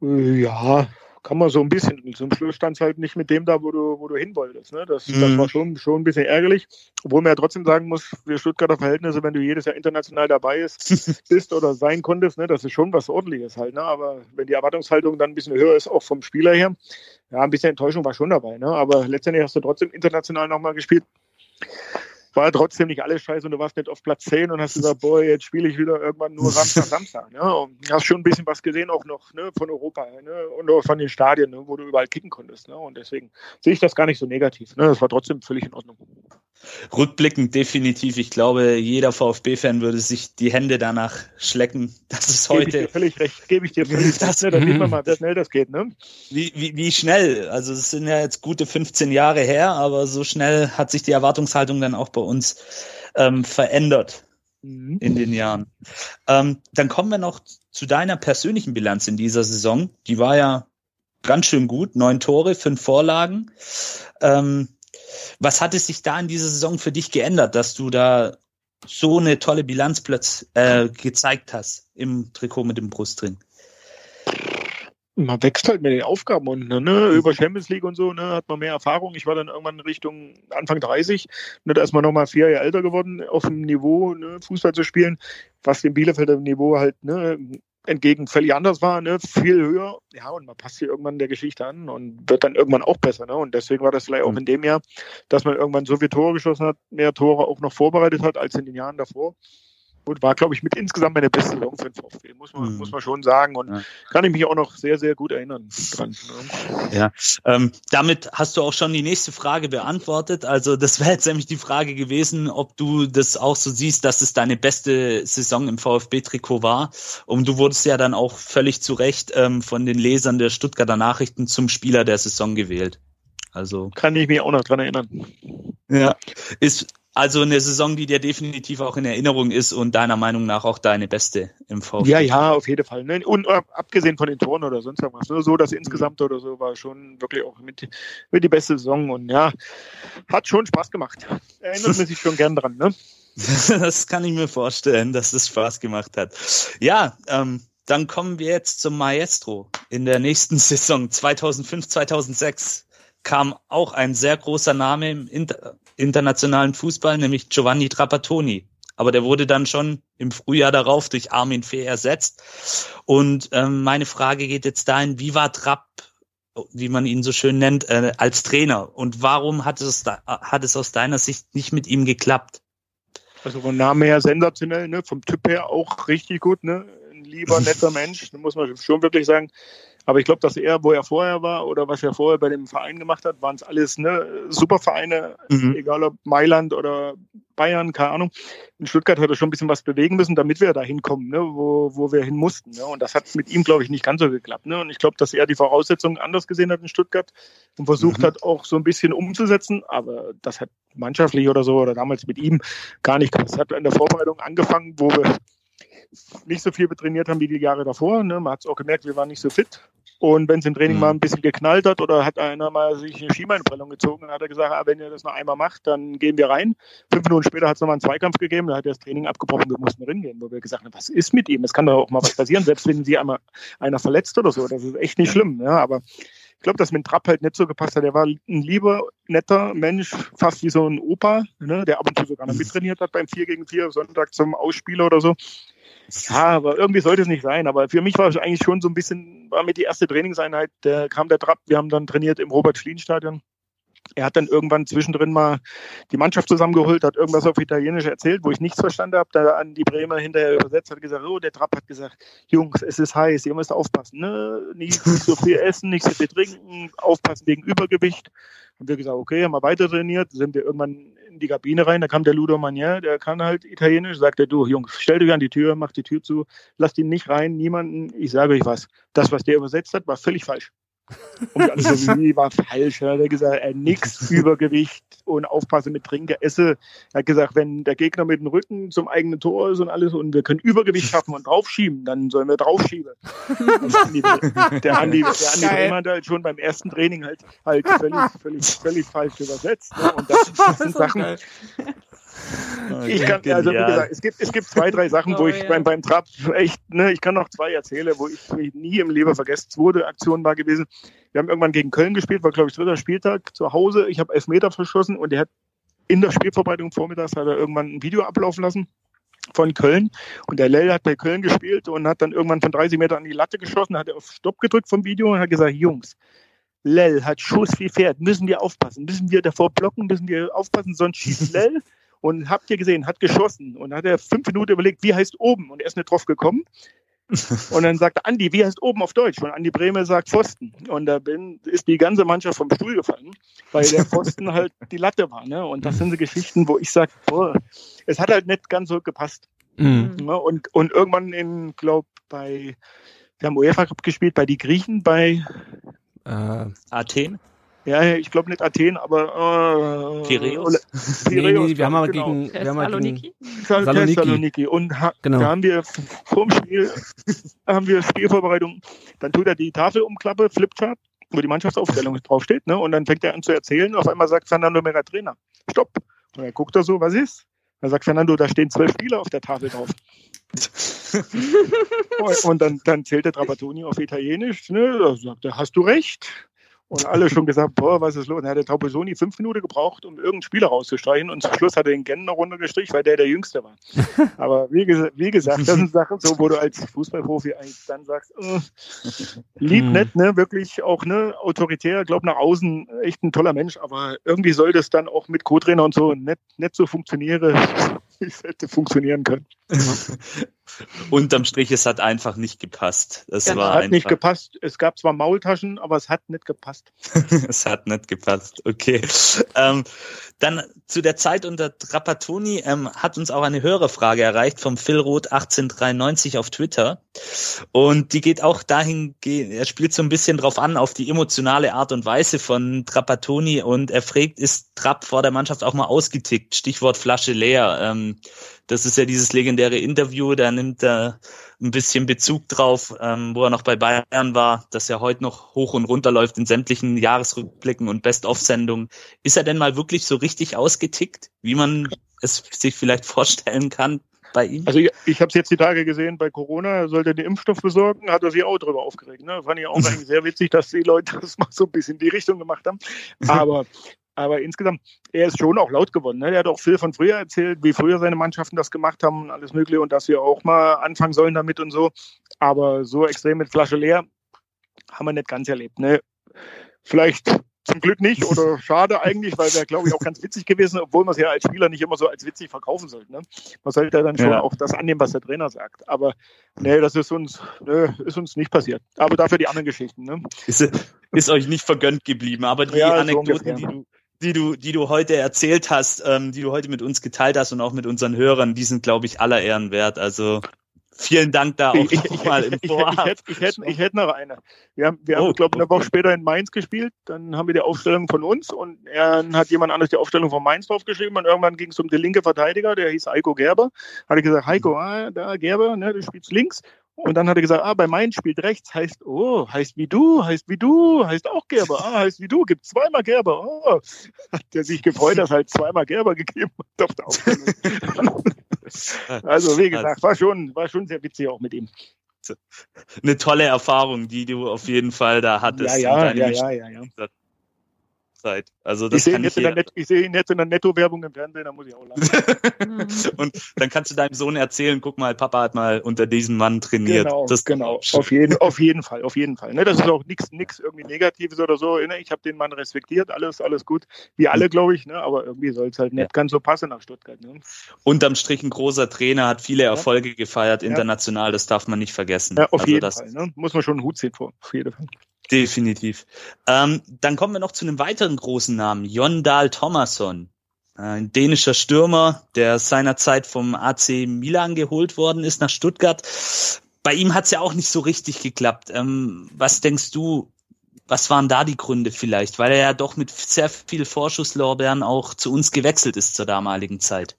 Ja, kann man so ein bisschen. Zum Schluss stand es halt nicht mit dem da, wo du, wo du hin wolltest. Ne? Das, mhm. das war schon, schon ein bisschen ärgerlich. Obwohl man ja trotzdem sagen muss, für Stuttgarter Verhältnisse, wenn du jedes Jahr international dabei ist, bist oder sein konntest, ne, das ist schon was ordentliches halt. Ne? Aber wenn die Erwartungshaltung dann ein bisschen höher ist, auch vom Spieler her, ja, ein bisschen Enttäuschung war schon dabei. Ne? Aber letztendlich hast du trotzdem international nochmal gespielt war trotzdem nicht alles scheiße und du warst nicht auf Platz 10 und hast gesagt, boah, jetzt spiele ich wieder irgendwann nur Samstag, Samstag. Ne? Und hast schon ein bisschen was gesehen auch noch ne, von Europa ne? und auch von den Stadien, ne? wo du überall kicken konntest. Ne? Und deswegen sehe ich das gar nicht so negativ. Ne? Das war trotzdem völlig in Ordnung. Rückblickend definitiv. Ich glaube, jeder VfB-Fan würde sich die Hände danach schlecken. Das ist heute. Gebe ich dir völlig recht. Gebe ich dir völlig recht. Das, ne? Da sieht man mal, wie schnell das geht. Ne? Wie, wie, wie schnell? Also es sind ja jetzt gute 15 Jahre her, aber so schnell hat sich die Erwartungshaltung dann auch bei uns ähm, verändert mhm. in den Jahren. Ähm, dann kommen wir noch zu deiner persönlichen Bilanz in dieser Saison. Die war ja ganz schön gut. Neun Tore, fünf Vorlagen. Ähm, was hat es sich da in dieser Saison für dich geändert, dass du da so eine tolle Bilanz plötzlich äh, gezeigt hast im Trikot mit dem Brustring? man wächst halt mit den Aufgaben und ne, mhm. über Champions League und so ne, hat man mehr Erfahrung. Ich war dann irgendwann Richtung Anfang 30, ne, da ist man nochmal vier Jahre älter geworden, auf dem Niveau ne, Fußball zu spielen, was dem Bielefelder Niveau halt ne, entgegen völlig anders war, ne, viel höher. Ja, und man passt sich irgendwann der Geschichte an und wird dann irgendwann auch besser. Ne? Und deswegen war das vielleicht auch mhm. in dem Jahr, dass man irgendwann so viele Tore geschossen hat, mehr Tore auch noch vorbereitet hat als in den Jahren davor. Und war, glaube ich, mit insgesamt meine beste Saison für den VfB, muss man, mhm. muss man schon sagen. Und ja. kann ich mich auch noch sehr, sehr gut erinnern dran. Ne? Ja, ähm, damit hast du auch schon die nächste Frage beantwortet. Also das wäre jetzt nämlich die Frage gewesen, ob du das auch so siehst, dass es deine beste Saison im VfB-Trikot war. Und du wurdest ja dann auch völlig zu Recht ähm, von den Lesern der Stuttgarter Nachrichten zum Spieler der Saison gewählt. Also kann ich mich auch noch dran erinnern. Ja, ist also eine Saison, die dir definitiv auch in Erinnerung ist und deiner Meinung nach auch deine beste im VfB. Ja, ja, auf jeden Fall. Ne? Und uh, abgesehen von den Toren oder sonst irgendwas. Nur so, dass insgesamt oder so war schon wirklich auch mit, mit die beste Saison und ja, hat schon Spaß gemacht. Erinnert man sich schon gern dran, ne? das kann ich mir vorstellen, dass es Spaß gemacht hat. Ja, ähm, dann kommen wir jetzt zum Maestro. In der nächsten Saison 2005, 2006 kam auch ein sehr großer Name im Inter internationalen Fußball, nämlich Giovanni Trapattoni. Aber der wurde dann schon im Frühjahr darauf durch Armin Fee ersetzt. Und ähm, meine Frage geht jetzt dahin, wie war Trapp, wie man ihn so schön nennt, äh, als Trainer? Und warum hat es, hat es aus deiner Sicht nicht mit ihm geklappt? Also vom Namen her sensationell, ne? vom Typ her auch richtig gut. Ne? Ein lieber, netter Mensch, muss man schon wirklich sagen. Aber ich glaube, dass er, wo er vorher war oder was er vorher bei dem Verein gemacht hat, waren es alles ne, super Vereine, mhm. egal ob Mailand oder Bayern, keine Ahnung. In Stuttgart hat er schon ein bisschen was bewegen müssen, damit wir da hinkommen, ne, wo, wo wir hin mussten. Ne? Und das hat mit ihm, glaube ich, nicht ganz so geklappt. Ne? Und ich glaube, dass er die Voraussetzungen anders gesehen hat in Stuttgart und versucht mhm. hat, auch so ein bisschen umzusetzen. Aber das hat mannschaftlich oder so oder damals mit ihm gar nicht gepasst. Es hat in der Vorbereitung angefangen, wo wir nicht so viel trainiert haben wie die Jahre davor. Ne? Man hat es auch gemerkt, wir waren nicht so fit. Und wenn es im Training mhm. mal ein bisschen geknallt hat oder hat einer mal sich eine Schienbeinprellung gezogen, dann hat er gesagt, ah, wenn ihr das noch einmal macht, dann gehen wir rein. Fünf Minuten später hat es nochmal einen Zweikampf gegeben, da hat er das Training abgebrochen, wir mussten reingehen, wo wir gesagt haben, was ist mit ihm? Es kann doch auch mal was passieren, selbst wenn sie einmal einer verletzt oder so. Das ist echt nicht schlimm. Ja, aber ich glaube, dass mit Trapp halt nicht so gepasst hat. Er war ein lieber, netter Mensch, fast wie so ein Opa, ne, der ab und zu sogar noch mittrainiert hat beim 4 gegen 4 Sonntag zum Ausspieler oder so. Ja, aber irgendwie sollte es nicht sein. Aber für mich war es eigentlich schon so ein bisschen, war mit die erste Trainingseinheit, da kam der Trapp, wir haben dann trainiert im Robert-Schlien-Stadion. Er hat dann irgendwann zwischendrin mal die Mannschaft zusammengeholt, hat irgendwas auf Italienisch erzählt, wo ich nichts verstanden habe. Da an die Bremer hinterher übersetzt, hat gesagt, oh, der Trapp hat gesagt, Jungs, es ist heiß, ihr müsst aufpassen, ne? Nicht, nicht so viel essen, nicht so viel trinken, aufpassen wegen Übergewicht. Haben wir gesagt, okay, haben wir weiter trainiert, sind wir irgendwann in die Kabine rein, da kam der Ludo Manier, der kann halt Italienisch, sagt er, du Jungs, stell dich an die Tür, mach die Tür zu, lasst ihn nicht rein, niemanden, ich sage euch was. Das, was der übersetzt hat, war völlig falsch. Und alles so wie war falsch. Er hat gesagt, er nix Übergewicht und aufpassen mit Trinken, esse. Er hat gesagt, wenn der Gegner mit dem Rücken zum eigenen Tor ist und alles und wir können Übergewicht schaffen und draufschieben, dann sollen wir draufschieben. Der Andi, der Andi Bremer hat halt schon beim ersten Training halt, halt völlig, völlig, völlig falsch übersetzt. Ne? Und das, das sind Sachen, ich kann, also wie gesagt, es gibt, es gibt zwei, drei Sachen, wo ich beim, beim Trab echt, ne, ich kann noch zwei erzählen, wo ich, wo ich nie im Leben vergessen. Zweite Aktion war gewesen. Wir haben irgendwann gegen Köln gespielt, war glaube ich dritter Spieltag zu Hause. Ich habe elf Meter verschossen und der hat in der Spielvorbereitung vormittags hat er irgendwann ein Video ablaufen lassen von Köln und der Lell hat bei Köln gespielt und hat dann irgendwann von 30 Metern an die Latte geschossen, hat er auf Stopp gedrückt vom Video und hat gesagt, Jungs, Lell hat Schuss wie Pferd, müssen wir aufpassen, müssen wir davor blocken, müssen wir aufpassen, sonst schießt Lell und habt ihr gesehen, hat geschossen und hat er fünf Minuten überlegt, wie heißt oben und er ist nicht drauf gekommen. Und dann sagt Andi, wie heißt oben auf Deutsch? Und Andi Bremer sagt Pfosten. Und da bin, ist die ganze Mannschaft vom Stuhl gefallen, weil der Pfosten halt die Latte war. Ne? Und das sind so Geschichten, wo ich sage, es hat halt nicht ganz so gepasst. Mhm. Ne? Und, und irgendwann in, glaub, bei, wir haben UEFA Cup gespielt, bei die Griechen, bei äh, Athen. Ja, ich glaube nicht Athen, aber äh, Piräus. Piräus. Nee, nee, wir haben aber genau. gegen wir Saloniki. Saloniki. Saloniki. Und ha, genau. da haben wir vorm Spiel haben wir Spielvorbereitung. Dann tut er die Tafel umklappe, Flipchart, wo die Mannschaftsaufstellung draufsteht, ne? Und dann fängt er an zu erzählen. Auf einmal sagt Fernando Mera Trainer, stopp. Und er guckt da so, was ist? Dann sagt Fernando, da stehen zwölf Spieler auf der Tafel drauf. und dann, dann zählt der Trapattoni auf Italienisch, ne? Da sagt er, hast du recht. Und alle schon gesagt, boah, was ist los? Dann hat der Taubesoni fünf Minuten gebraucht, um irgendeinen Spieler rauszustreichen. Und zum Schluss hat er den Genner runtergestrichen, weil der der Jüngste war. Aber wie, ges wie, gesagt, das sind Sachen so, wo du als Fußballprofi eigentlich dann sagst, äh, lieb mhm. nett, ne, wirklich auch, ne, autoritär, glaub nach außen echt ein toller Mensch. Aber irgendwie soll das dann auch mit Co-Trainer und so nicht, nicht so funktionieren. es hätte funktionieren können. Unterm Strich, es hat einfach nicht gepasst. Es ja, war hat einfach, nicht gepasst. Es gab zwar Maultaschen, aber es hat nicht gepasst. es hat nicht gepasst. Okay. Ähm, dann zu der Zeit unter Trapattoni ähm, hat uns auch eine höhere Frage erreicht vom Phil Roth 1893 auf Twitter. Und die geht auch dahin, er spielt so ein bisschen drauf an, auf die emotionale Art und Weise von Trapattoni und er fragt, ist Trapp vor der Mannschaft auch mal ausgetickt? Stichwort Flasche leer. Ähm, das ist ja dieses legendäre Interview, da nimmt er ein bisschen Bezug drauf, ähm, wo er noch bei Bayern war, dass er heute noch hoch und runter läuft in sämtlichen Jahresrückblicken und Best-of-Sendungen. Ist er denn mal wirklich so richtig ausgetickt, wie man es sich vielleicht vorstellen kann? Bei ihm? Also ich, ich habe es jetzt die Tage gesehen, bei Corona er sollte den Impfstoff besorgen, hat er sich auch drüber aufgeregt. Ne? Fand ich auch eigentlich sehr witzig, dass die Leute das mal so ein bisschen in die Richtung gemacht haben. Aber aber insgesamt, er ist schon auch laut geworden. Ne? Er hat auch viel von früher erzählt, wie früher seine Mannschaften das gemacht haben und alles Mögliche und dass wir auch mal anfangen sollen damit und so. Aber so extrem mit Flasche leer haben wir nicht ganz erlebt. Ne? Vielleicht zum Glück nicht oder schade eigentlich, weil wäre, glaube ich, auch ganz witzig gewesen, obwohl man es ja als Spieler nicht immer so als witzig verkaufen sollte. Ne? Man sollte ja dann schon ja. auch das annehmen, was der Trainer sagt. Aber nee, das ist uns, nee, ist uns nicht passiert. Aber dafür die anderen Geschichten. Ne? Ist, ist euch nicht vergönnt geblieben, aber die ja, Anekdoten, so die du die du, die du heute erzählt hast, ähm, die du heute mit uns geteilt hast und auch mit unseren Hörern, die sind, glaube ich, aller Ehren wert. Also vielen Dank da auch ich, ich, mal im Vorab. Ich, ich, hätte, ich hätte noch eine. Wir haben, wir oh, haben glaube ich, eine Woche später in Mainz gespielt. Dann haben wir die Aufstellung von uns und dann hat jemand anderes die Aufstellung von Mainz draufgeschrieben und irgendwann ging es um den linke Verteidiger, der hieß Heiko Gerber. Hat er gesagt, Heiko, ah, da Gerber, ne, du spielst links. Und dann hat er gesagt, ah, bei Mainz spielt rechts, heißt, oh, heißt wie du, heißt wie du, heißt auch Gerber, ah, heißt wie du, gibt zweimal Gerber, oh. Hat er sich gefreut, dass halt zweimal Gerber gegeben hat auf der Aufstellung. also, wie gesagt, war schon, war schon sehr witzig auch mit ihm. Eine tolle Erfahrung, die du auf jeden Fall da hattest. Ja, ja, ja, ja, ja, ja. Zeit. Also das ich sehe ihn, seh ihn jetzt in der Netto-Werbung im Fernsehen, da muss ich auch lachen. und dann kannst du deinem Sohn erzählen, guck mal, Papa hat mal unter diesem Mann trainiert. Genau, das genau. Auf jeden, auf jeden Fall, auf jeden Fall. Ne, das ist auch nichts nix irgendwie Negatives oder so. Ne, ich habe den Mann respektiert, alles, alles gut. Wie alle, glaube ich, ne? aber irgendwie soll es halt nicht ja. ganz so passen nach Stuttgart. Ne? Unterm Strich ein großer Trainer, hat viele Erfolge ja. gefeiert, international, das darf man nicht vergessen. Ja, auf also jeden Fall. Ne? Muss man schon einen Hut ziehen vor, auf jeden Fall. Definitiv. Ähm, dann kommen wir noch zu einem weiteren großen Namen, Jon Dahl Thomasson. Ein dänischer Stürmer, der seinerzeit vom AC Milan geholt worden ist nach Stuttgart. Bei ihm hat es ja auch nicht so richtig geklappt. Ähm, was denkst du, was waren da die Gründe vielleicht? Weil er ja doch mit sehr viel Vorschusslorbeeren auch zu uns gewechselt ist zur damaligen Zeit.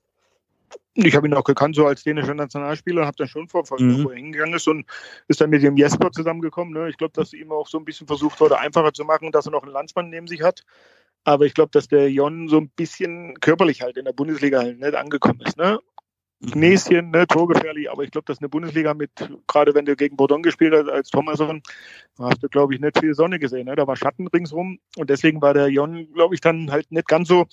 Ich habe ihn auch gekannt, so als dänischer Nationalspieler, habe dann schon verfolgt, mhm. wo er hingegangen ist und ist dann mit dem Jesper zusammengekommen. Ne? Ich glaube, dass ihm auch so ein bisschen versucht wurde, einfacher zu machen, dass er noch einen Landsmann neben sich hat. Aber ich glaube, dass der Jon so ein bisschen körperlich halt in der Bundesliga halt nicht angekommen ist. Ne? Gnäschen, ne, torgefährlich, aber ich glaube, dass eine Bundesliga mit, gerade wenn du gegen Bordon gespielt hast als Thomasson, hast du, glaube ich, nicht viel Sonne gesehen. Ne? Da war Schatten ringsrum und deswegen war der Jon, glaube ich, dann halt nicht ganz so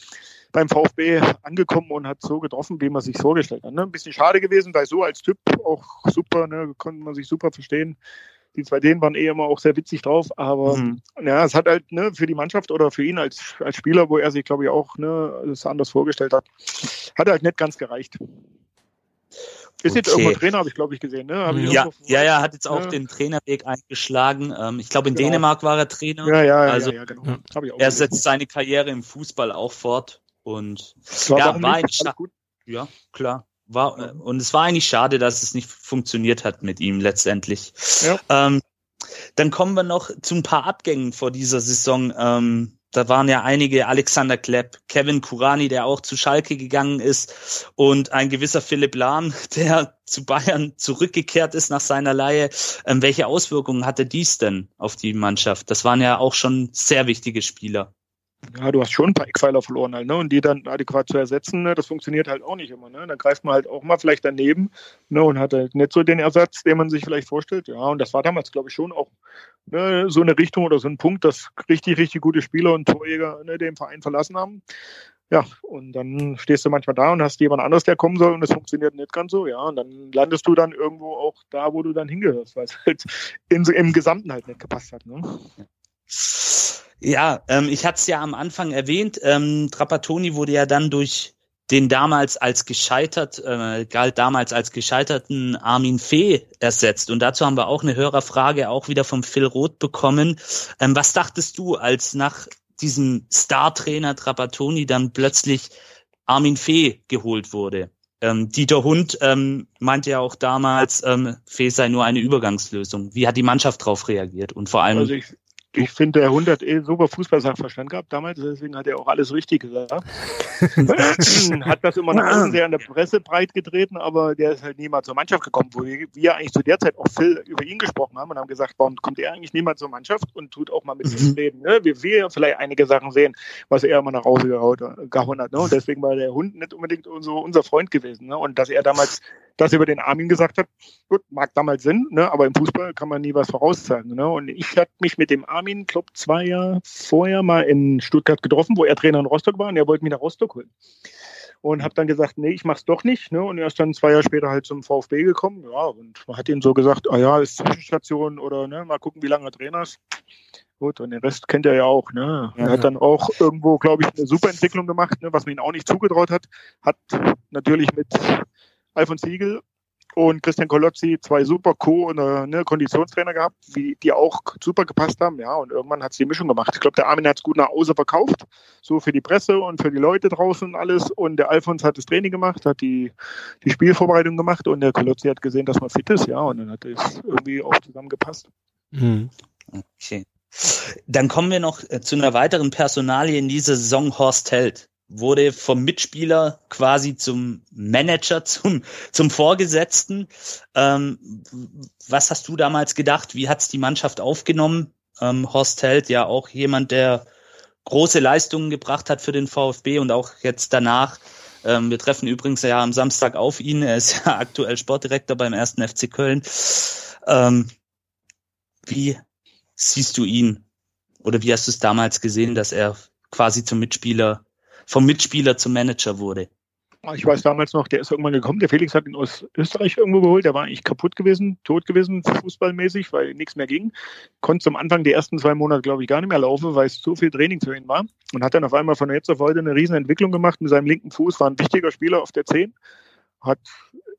beim VfB angekommen und hat so getroffen, wie man sich vorgestellt hat. Ne? Ein bisschen schade gewesen, weil so als Typ auch super, ne, konnte man sich super verstehen. Die zwei Dänen waren eh immer auch sehr witzig drauf, aber mhm. ja, es hat halt ne, für die Mannschaft oder für ihn als, als Spieler, wo er sich, glaube ich, auch ne, das anders vorgestellt hat, hat halt nicht ganz gereicht. Ist okay. jetzt irgendwo Trainer, habe ich glaube ich gesehen. Ne? Ich ja, ja, ja, hat jetzt auch ja. den Trainerweg eingeschlagen. Ähm, ich glaube, in genau. Dänemark war er Trainer. Ja, ja, also, ja, ja genau. er gesehen. setzt seine Karriere im Fußball auch fort. Und war ja, war gut. Ja, klar. War, äh, und es war eigentlich schade, dass es nicht funktioniert hat mit ihm letztendlich. Ja. Ähm, dann kommen wir noch zu ein paar Abgängen vor dieser Saison. Ähm, da waren ja einige, Alexander Klepp, Kevin Kurani, der auch zu Schalke gegangen ist und ein gewisser Philipp Lahm, der zu Bayern zurückgekehrt ist nach seiner Leihe. Ähm, welche Auswirkungen hatte dies denn auf die Mannschaft? Das waren ja auch schon sehr wichtige Spieler. Ja, du hast schon ein paar Eckpfeiler verloren halt, ne? Und die dann adäquat zu ersetzen, ne? das funktioniert halt auch nicht immer, ne? Da greift man halt auch mal vielleicht daneben, ne? Und hat halt nicht so den Ersatz, den man sich vielleicht vorstellt. Ja, und das war damals, glaube ich, schon auch ne, so eine Richtung oder so ein Punkt, dass richtig, richtig gute Spieler und Torjäger ne, den Verein verlassen haben. Ja, und dann stehst du manchmal da und hast jemand anderes, der kommen soll und es funktioniert nicht ganz so, ja. Und dann landest du dann irgendwo auch da, wo du dann hingehörst, weil es halt in, im Gesamten halt nicht gepasst hat. Ne? Ja, ähm, ich hatte es ja am Anfang erwähnt, ähm, Trapattoni wurde ja dann durch den damals als gescheitert, äh, galt damals als gescheiterten Armin Fee ersetzt. Und dazu haben wir auch eine Hörerfrage auch wieder vom Phil Roth bekommen. Ähm, was dachtest du, als nach diesem Star-Trainer Trapattoni dann plötzlich Armin Fee geholt wurde? Ähm, Dieter Hund ähm, meinte ja auch damals, ähm, Fee sei nur eine Übergangslösung. Wie hat die Mannschaft darauf reagiert? Und vor allem, also ich, ich finde, der Hund hat eh super Fußballsachverstand gehabt damals, deswegen hat er auch alles richtig gesagt. hat das immer nach außen sehr an der Presse breit getreten, aber der ist halt niemals zur Mannschaft gekommen, wo wir, eigentlich zu der Zeit auch viel über ihn gesprochen haben und haben gesagt, warum kommt er eigentlich niemals zur Mannschaft und tut auch mal mit mhm. reden. Ne? Wir, wir vielleicht einige Sachen sehen, was er immer nach Hause gehauen hat. Ne? Und deswegen war der Hund nicht unbedingt so unser Freund gewesen. Ne? Und dass er damals das über den Armin gesagt hat, gut, mag damals Sinn, ne? aber im Fußball kann man nie was voraussagen. Ne? Und ich hatte mich mit dem Armin, glaube zwei Jahre vorher mal in Stuttgart getroffen, wo er Trainer in Rostock war und er wollte mich nach Rostock holen. Und habe dann gesagt, nee, ich mach's doch nicht. Ne? Und er ist dann zwei Jahre später halt zum VfB gekommen. Ja, und man hat ihm so gesagt, ah ja, ist Zwischenstation oder ne, mal gucken, wie lange er Trainer ist. Gut, und den Rest kennt er ja auch. Ne? Er hat dann auch irgendwo, glaube ich, eine super Entwicklung gemacht, ne, was man ihm auch nicht zugetraut hat. Hat natürlich mit Alfons Siegel und Christian Kolozzi zwei super Co- und äh, ne, Konditionstrainer gehabt, die, die auch super gepasst haben. Ja, und irgendwann hat es die Mischung gemacht. Ich glaube, der Armin hat es gut nach Hause verkauft, so für die Presse und für die Leute draußen und alles. Und der Alfons hat das Training gemacht, hat die, die Spielvorbereitung gemacht und der Kolozzi hat gesehen, dass man fit ist. Ja, und dann hat es irgendwie auch zusammengepasst. Mhm. Okay. Dann kommen wir noch äh, zu einer weiteren Personalie in dieser Saison, Horst Held wurde vom Mitspieler quasi zum Manager, zum, zum Vorgesetzten. Ähm, was hast du damals gedacht? Wie hat's die Mannschaft aufgenommen? Ähm, Horst Held, ja auch jemand, der große Leistungen gebracht hat für den VfB und auch jetzt danach. Ähm, wir treffen übrigens ja am Samstag auf ihn. Er ist ja aktuell Sportdirektor beim ersten FC Köln. Ähm, wie siehst du ihn? Oder wie hast du es damals gesehen, dass er quasi zum Mitspieler vom Mitspieler zum Manager wurde. Ich weiß damals noch, der ist irgendwann gekommen. Der Felix hat ihn aus Österreich irgendwo geholt. Der war eigentlich kaputt gewesen, tot gewesen, fußballmäßig, weil nichts mehr ging. Konnte zum Anfang die ersten zwei Monate, glaube ich, gar nicht mehr laufen, weil es zu viel Training für ihn war. Und hat dann auf einmal von jetzt auf heute eine riesen Entwicklung gemacht. Mit seinem linken Fuß war ein wichtiger Spieler auf der 10. Hat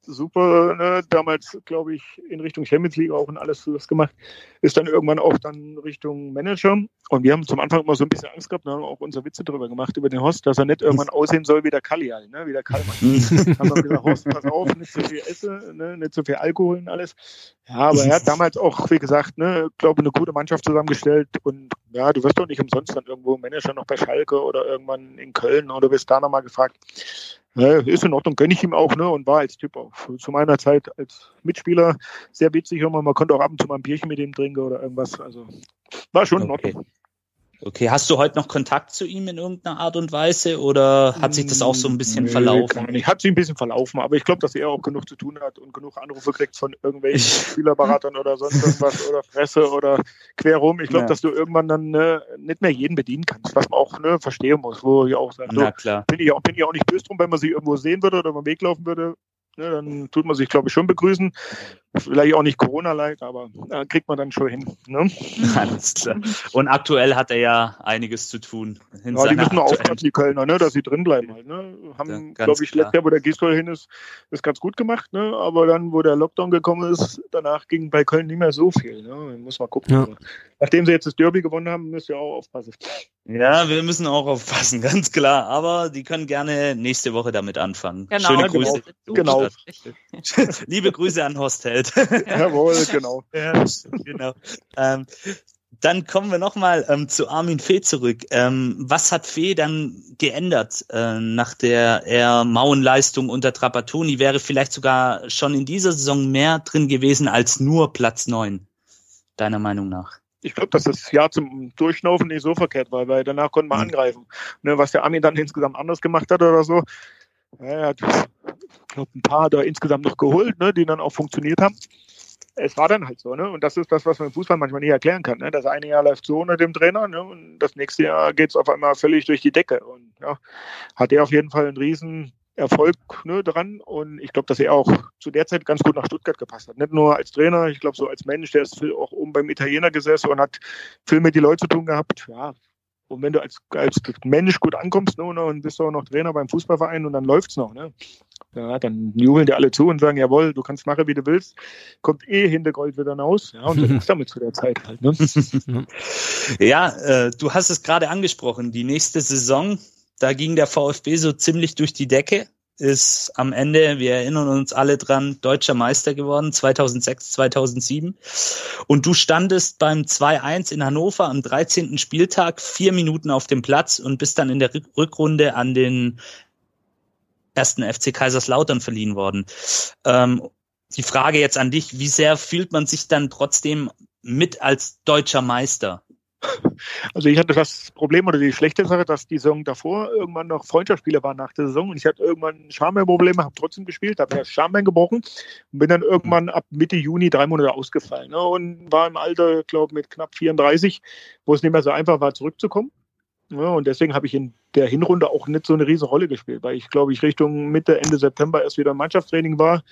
super, ne? damals glaube ich in Richtung Champions League auch und alles das gemacht, ist dann irgendwann auch dann Richtung Manager und wir haben zum Anfang immer so ein bisschen Angst gehabt, da haben wir auch unsere Witze drüber gemacht über den Horst, dass er nicht irgendwann aussehen soll wie der Kallial, ne? wie der Kalman. haben wir gesagt, Horst, pass auf, nicht zu viel Essen, ne? nicht zu viel Alkohol und alles. Ja, aber er hat damals auch, wie gesagt, ne, glaube eine gute Mannschaft zusammengestellt und ja, du wirst doch nicht umsonst dann irgendwo Manager noch bei Schalke oder irgendwann in Köln oder wirst da nochmal gefragt. Ja, ist in Ordnung, gönne ich ihm auch, ne? Und war als Typ auch zu meiner Zeit als Mitspieler sehr witzig. Und man konnte auch ab und zu mal ein Bierchen mit ihm trinken oder irgendwas. Also war schon in Ordnung. Okay, hast du heute noch Kontakt zu ihm in irgendeiner Art und Weise oder hat sich das auch so ein bisschen nee, verlaufen? Ich hat sich ein bisschen verlaufen, aber ich glaube, dass er auch genug zu tun hat und genug Anrufe kriegt von irgendwelchen Spielerberatern oder sonst irgendwas oder Presse oder querrum. Ich glaube, ja. dass du irgendwann dann ne, nicht mehr jeden bedienen kannst, was man auch ne, verstehen muss, wo ich auch sage, so, bin ich auch, bin ich auch nicht böse drum, wenn man sie irgendwo sehen würde oder den Weg laufen würde, Ne, dann tut man sich, glaube ich, schon begrüßen. Vielleicht auch nicht Corona-like, aber äh, kriegt man dann schon hin. Ne? Alles klar. Und aktuell hat er ja einiges zu tun. ja, die müssen auch aufpassen, die Kölner, ne, dass sie drin bleiben. Halt, ne? Haben, ja, glaube ich, letztes Jahr, wo der Gisdol hin ist, das ganz gut gemacht. Ne? Aber dann, wo der Lockdown gekommen ist, danach ging bei Köln nicht mehr so viel. Ne? Muss mal gucken. Ja. Nachdem sie jetzt das Derby gewonnen haben, müsst ihr auch aufpassen. Ja, wir müssen auch aufpassen, ganz klar. Aber die können gerne nächste Woche damit anfangen. Genau, Schöne Grüße. Genau. Liebe Grüße an Horst Held. Jawohl, genau. Ja, genau. Ähm, dann kommen wir nochmal ähm, zu Armin Fee zurück. Ähm, was hat Fee dann geändert äh, nach der eher mauen Leistung unter Trapattoni? Wäre vielleicht sogar schon in dieser Saison mehr drin gewesen als nur Platz neun, deiner Meinung nach? ich glaube, dass das Jahr zum Durchschnaufen nicht so verkehrt war, weil danach konnte man mhm. angreifen. Ne, was der Armin dann insgesamt anders gemacht hat oder so, hat, ich glaube, ein paar da insgesamt noch geholt, ne, die dann auch funktioniert haben. Es war dann halt so, ne? Und das ist das, was man im Fußball manchmal nicht erklären kann. Ne? Das eine Jahr läuft so unter dem Trainer, ne? Und das nächste Jahr geht es auf einmal völlig durch die Decke. Und ja, hat er auf jeden Fall einen riesen Erfolg ne, dran. Und ich glaube, dass er auch zu der Zeit ganz gut nach Stuttgart gepasst hat. Nicht nur als Trainer, ich glaube, so als Mensch, der ist auch oben beim Italiener gesessen und hat viel mit die Leute zu tun gehabt. Ja, Und wenn du als, als Mensch gut ankommst ne, und bist auch noch Trainer beim Fußballverein und dann läuft's noch, ne? Ja, dann jubeln dir alle zu und sagen, jawohl, du kannst machen, wie du willst. Kommt eh Hintergold wieder raus. Ja, und das ist damit zu der Zeit halt. Ne? ja, äh, du hast es gerade angesprochen. Die nächste Saison, da ging der VfB so ziemlich durch die Decke ist am Ende, wir erinnern uns alle dran, deutscher Meister geworden, 2006, 2007. Und du standest beim 2-1 in Hannover am 13. Spieltag vier Minuten auf dem Platz und bist dann in der Rückrunde an den ersten FC Kaiserslautern verliehen worden. Ähm, die Frage jetzt an dich, wie sehr fühlt man sich dann trotzdem mit als deutscher Meister? Also ich hatte das Problem oder die schlechte Sache, dass die Saison davor irgendwann noch Freundschaftsspiele waren nach der Saison und ich hatte irgendwann Schambein-Probleme, habe trotzdem gespielt, habe das Schambein gebrochen und bin dann irgendwann ab Mitte Juni drei Monate ausgefallen ne, und war im Alter, glaube mit knapp 34, wo es nicht mehr so einfach war, zurückzukommen. Ja, und deswegen habe ich in der Hinrunde auch nicht so eine riesige Rolle gespielt, weil ich, glaube ich, Richtung Mitte, Ende September erst wieder im Mannschaftstraining war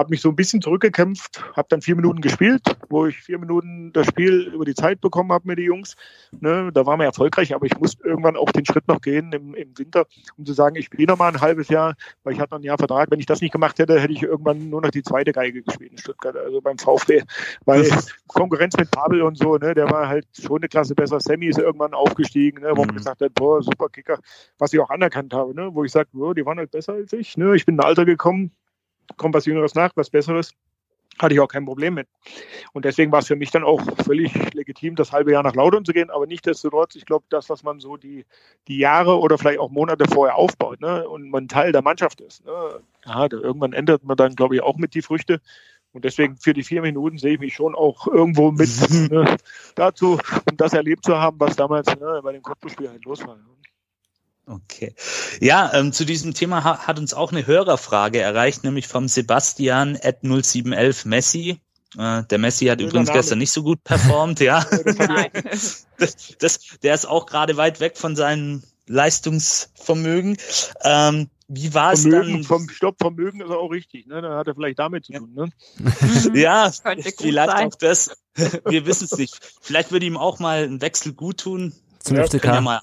habe mich so ein bisschen zurückgekämpft, habe dann vier Minuten gespielt, wo ich vier Minuten das Spiel über die Zeit bekommen habe mit den Jungs. Ne, da waren wir erfolgreich, aber ich musste irgendwann auch den Schritt noch gehen im, im Winter, um zu sagen, ich spiele noch mal ein halbes Jahr, weil ich hatte noch ein Jahr Vertrag. Wenn ich das nicht gemacht hätte, hätte ich irgendwann nur noch die zweite Geige gespielt in Stuttgart, also beim VfB, weil Konkurrenz mit Pavel und so, ne, der war halt schon eine Klasse besser. Sammy ist irgendwann aufgestiegen, ne, wo man mhm. gesagt hat, boah, super Kicker, was ich auch anerkannt habe, ne, wo ich sage, die waren halt besser als ich. Ne, ich bin in Alter gekommen, kommt was Jüngeres nach, was Besseres, hatte ich auch kein Problem mit. Und deswegen war es für mich dann auch völlig legitim, das halbe Jahr nach Laudern zu gehen. Aber nichtsdestotrotz, ich glaube, das, was man so die, die Jahre oder vielleicht auch Monate vorher aufbaut ne, und man Teil der Mannschaft ist, ne, ja, irgendwann ändert man dann, glaube ich, auch mit die Früchte. Und deswegen für die vier Minuten sehe ich mich schon auch irgendwo mit ne, dazu, um das erlebt zu haben, was damals ne, bei dem Kopfspiel halt los war. Okay. Ja, ähm, zu diesem Thema ha hat uns auch eine Hörerfrage erreicht, nämlich vom Sebastian at 0711 Messi. Äh, der Messi hat übrigens gestern nicht so gut performt, ja. das, das, der ist auch gerade weit weg von seinem Leistungsvermögen. Ähm, wie war es dann? Vom Stopp, Vermögen ist auch richtig, ne? Da hat er vielleicht damit zu tun, ne? ja, vielleicht sein. auch das. Wir wissen es nicht. Vielleicht würde ihm auch mal ein Wechsel gut tun. Zum ja, FCK. Ja, mal,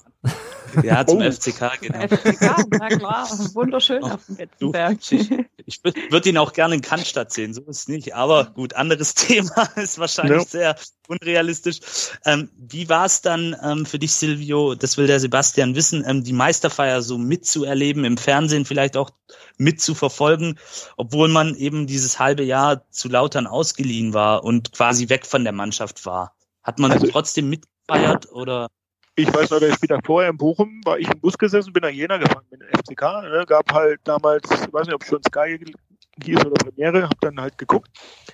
ja, zum oh. FCK, genau. FCK, na klar, wunderschön oh, auf dem Betzenberg. Ich, ich würde ihn auch gerne in Cannstatt sehen, so ist es nicht. Aber gut, anderes Thema ist wahrscheinlich ja. sehr unrealistisch. Ähm, wie war es dann ähm, für dich, Silvio, das will der Sebastian wissen, ähm, die Meisterfeier so mitzuerleben, im Fernsehen vielleicht auch mitzuverfolgen, obwohl man eben dieses halbe Jahr zu Lautern ausgeliehen war und quasi weg von der Mannschaft war? Hat man also, trotzdem mitgefeiert oder? Ich weiß noch, bin da vorher in Bochum, war ich im Bus gesessen, bin nach Jena gefahren mit dem FCK. Ne, gab halt damals, ich weiß nicht, ob schon Sky hieß oder Premiere, habe dann halt geguckt,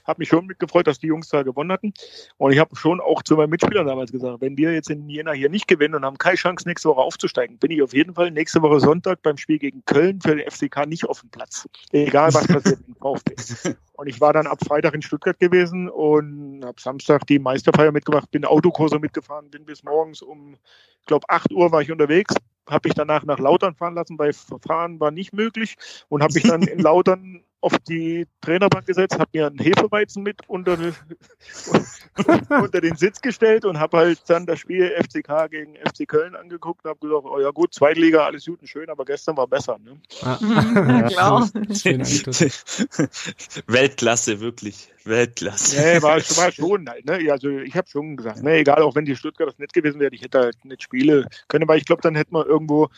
habe mich schon mitgefreut, dass die Jungs da gewonnen hatten. Und ich habe schon auch zu meinen Mitspielern damals gesagt, wenn wir jetzt in Jena hier nicht gewinnen und haben keine Chance, nächste Woche aufzusteigen, bin ich auf jeden Fall nächste Woche Sonntag beim Spiel gegen Köln für den FCK nicht auf dem Platz. Egal, was passiert im VfB. Und ich war dann ab Freitag in Stuttgart gewesen und habe Samstag die Meisterfeier mitgemacht, bin Autokurse mitgefahren, bin bis morgens um, ich glaube, 8 Uhr war ich unterwegs, habe ich danach nach Lautern fahren lassen, weil Fahren war nicht möglich und habe mich dann in Lautern auf die Trainerbank gesetzt, habe mir einen Hefeweizen mit unter, unter den Sitz gestellt und habe halt dann das Spiel FCK gegen FC Köln angeguckt und habe gesagt, oh ja gut, Zweitliga, alles gut und schön, aber gestern war besser. Ne? Ja, klar. Weltklasse, wirklich. Weltklasse. Nee, war, war schon halt, ne? Also ich habe schon gesagt, ne, egal, auch wenn die Stuttgart das nicht gewesen wäre, ich hätte halt nicht spielen können, weil ich glaube, dann hätte man irgendwo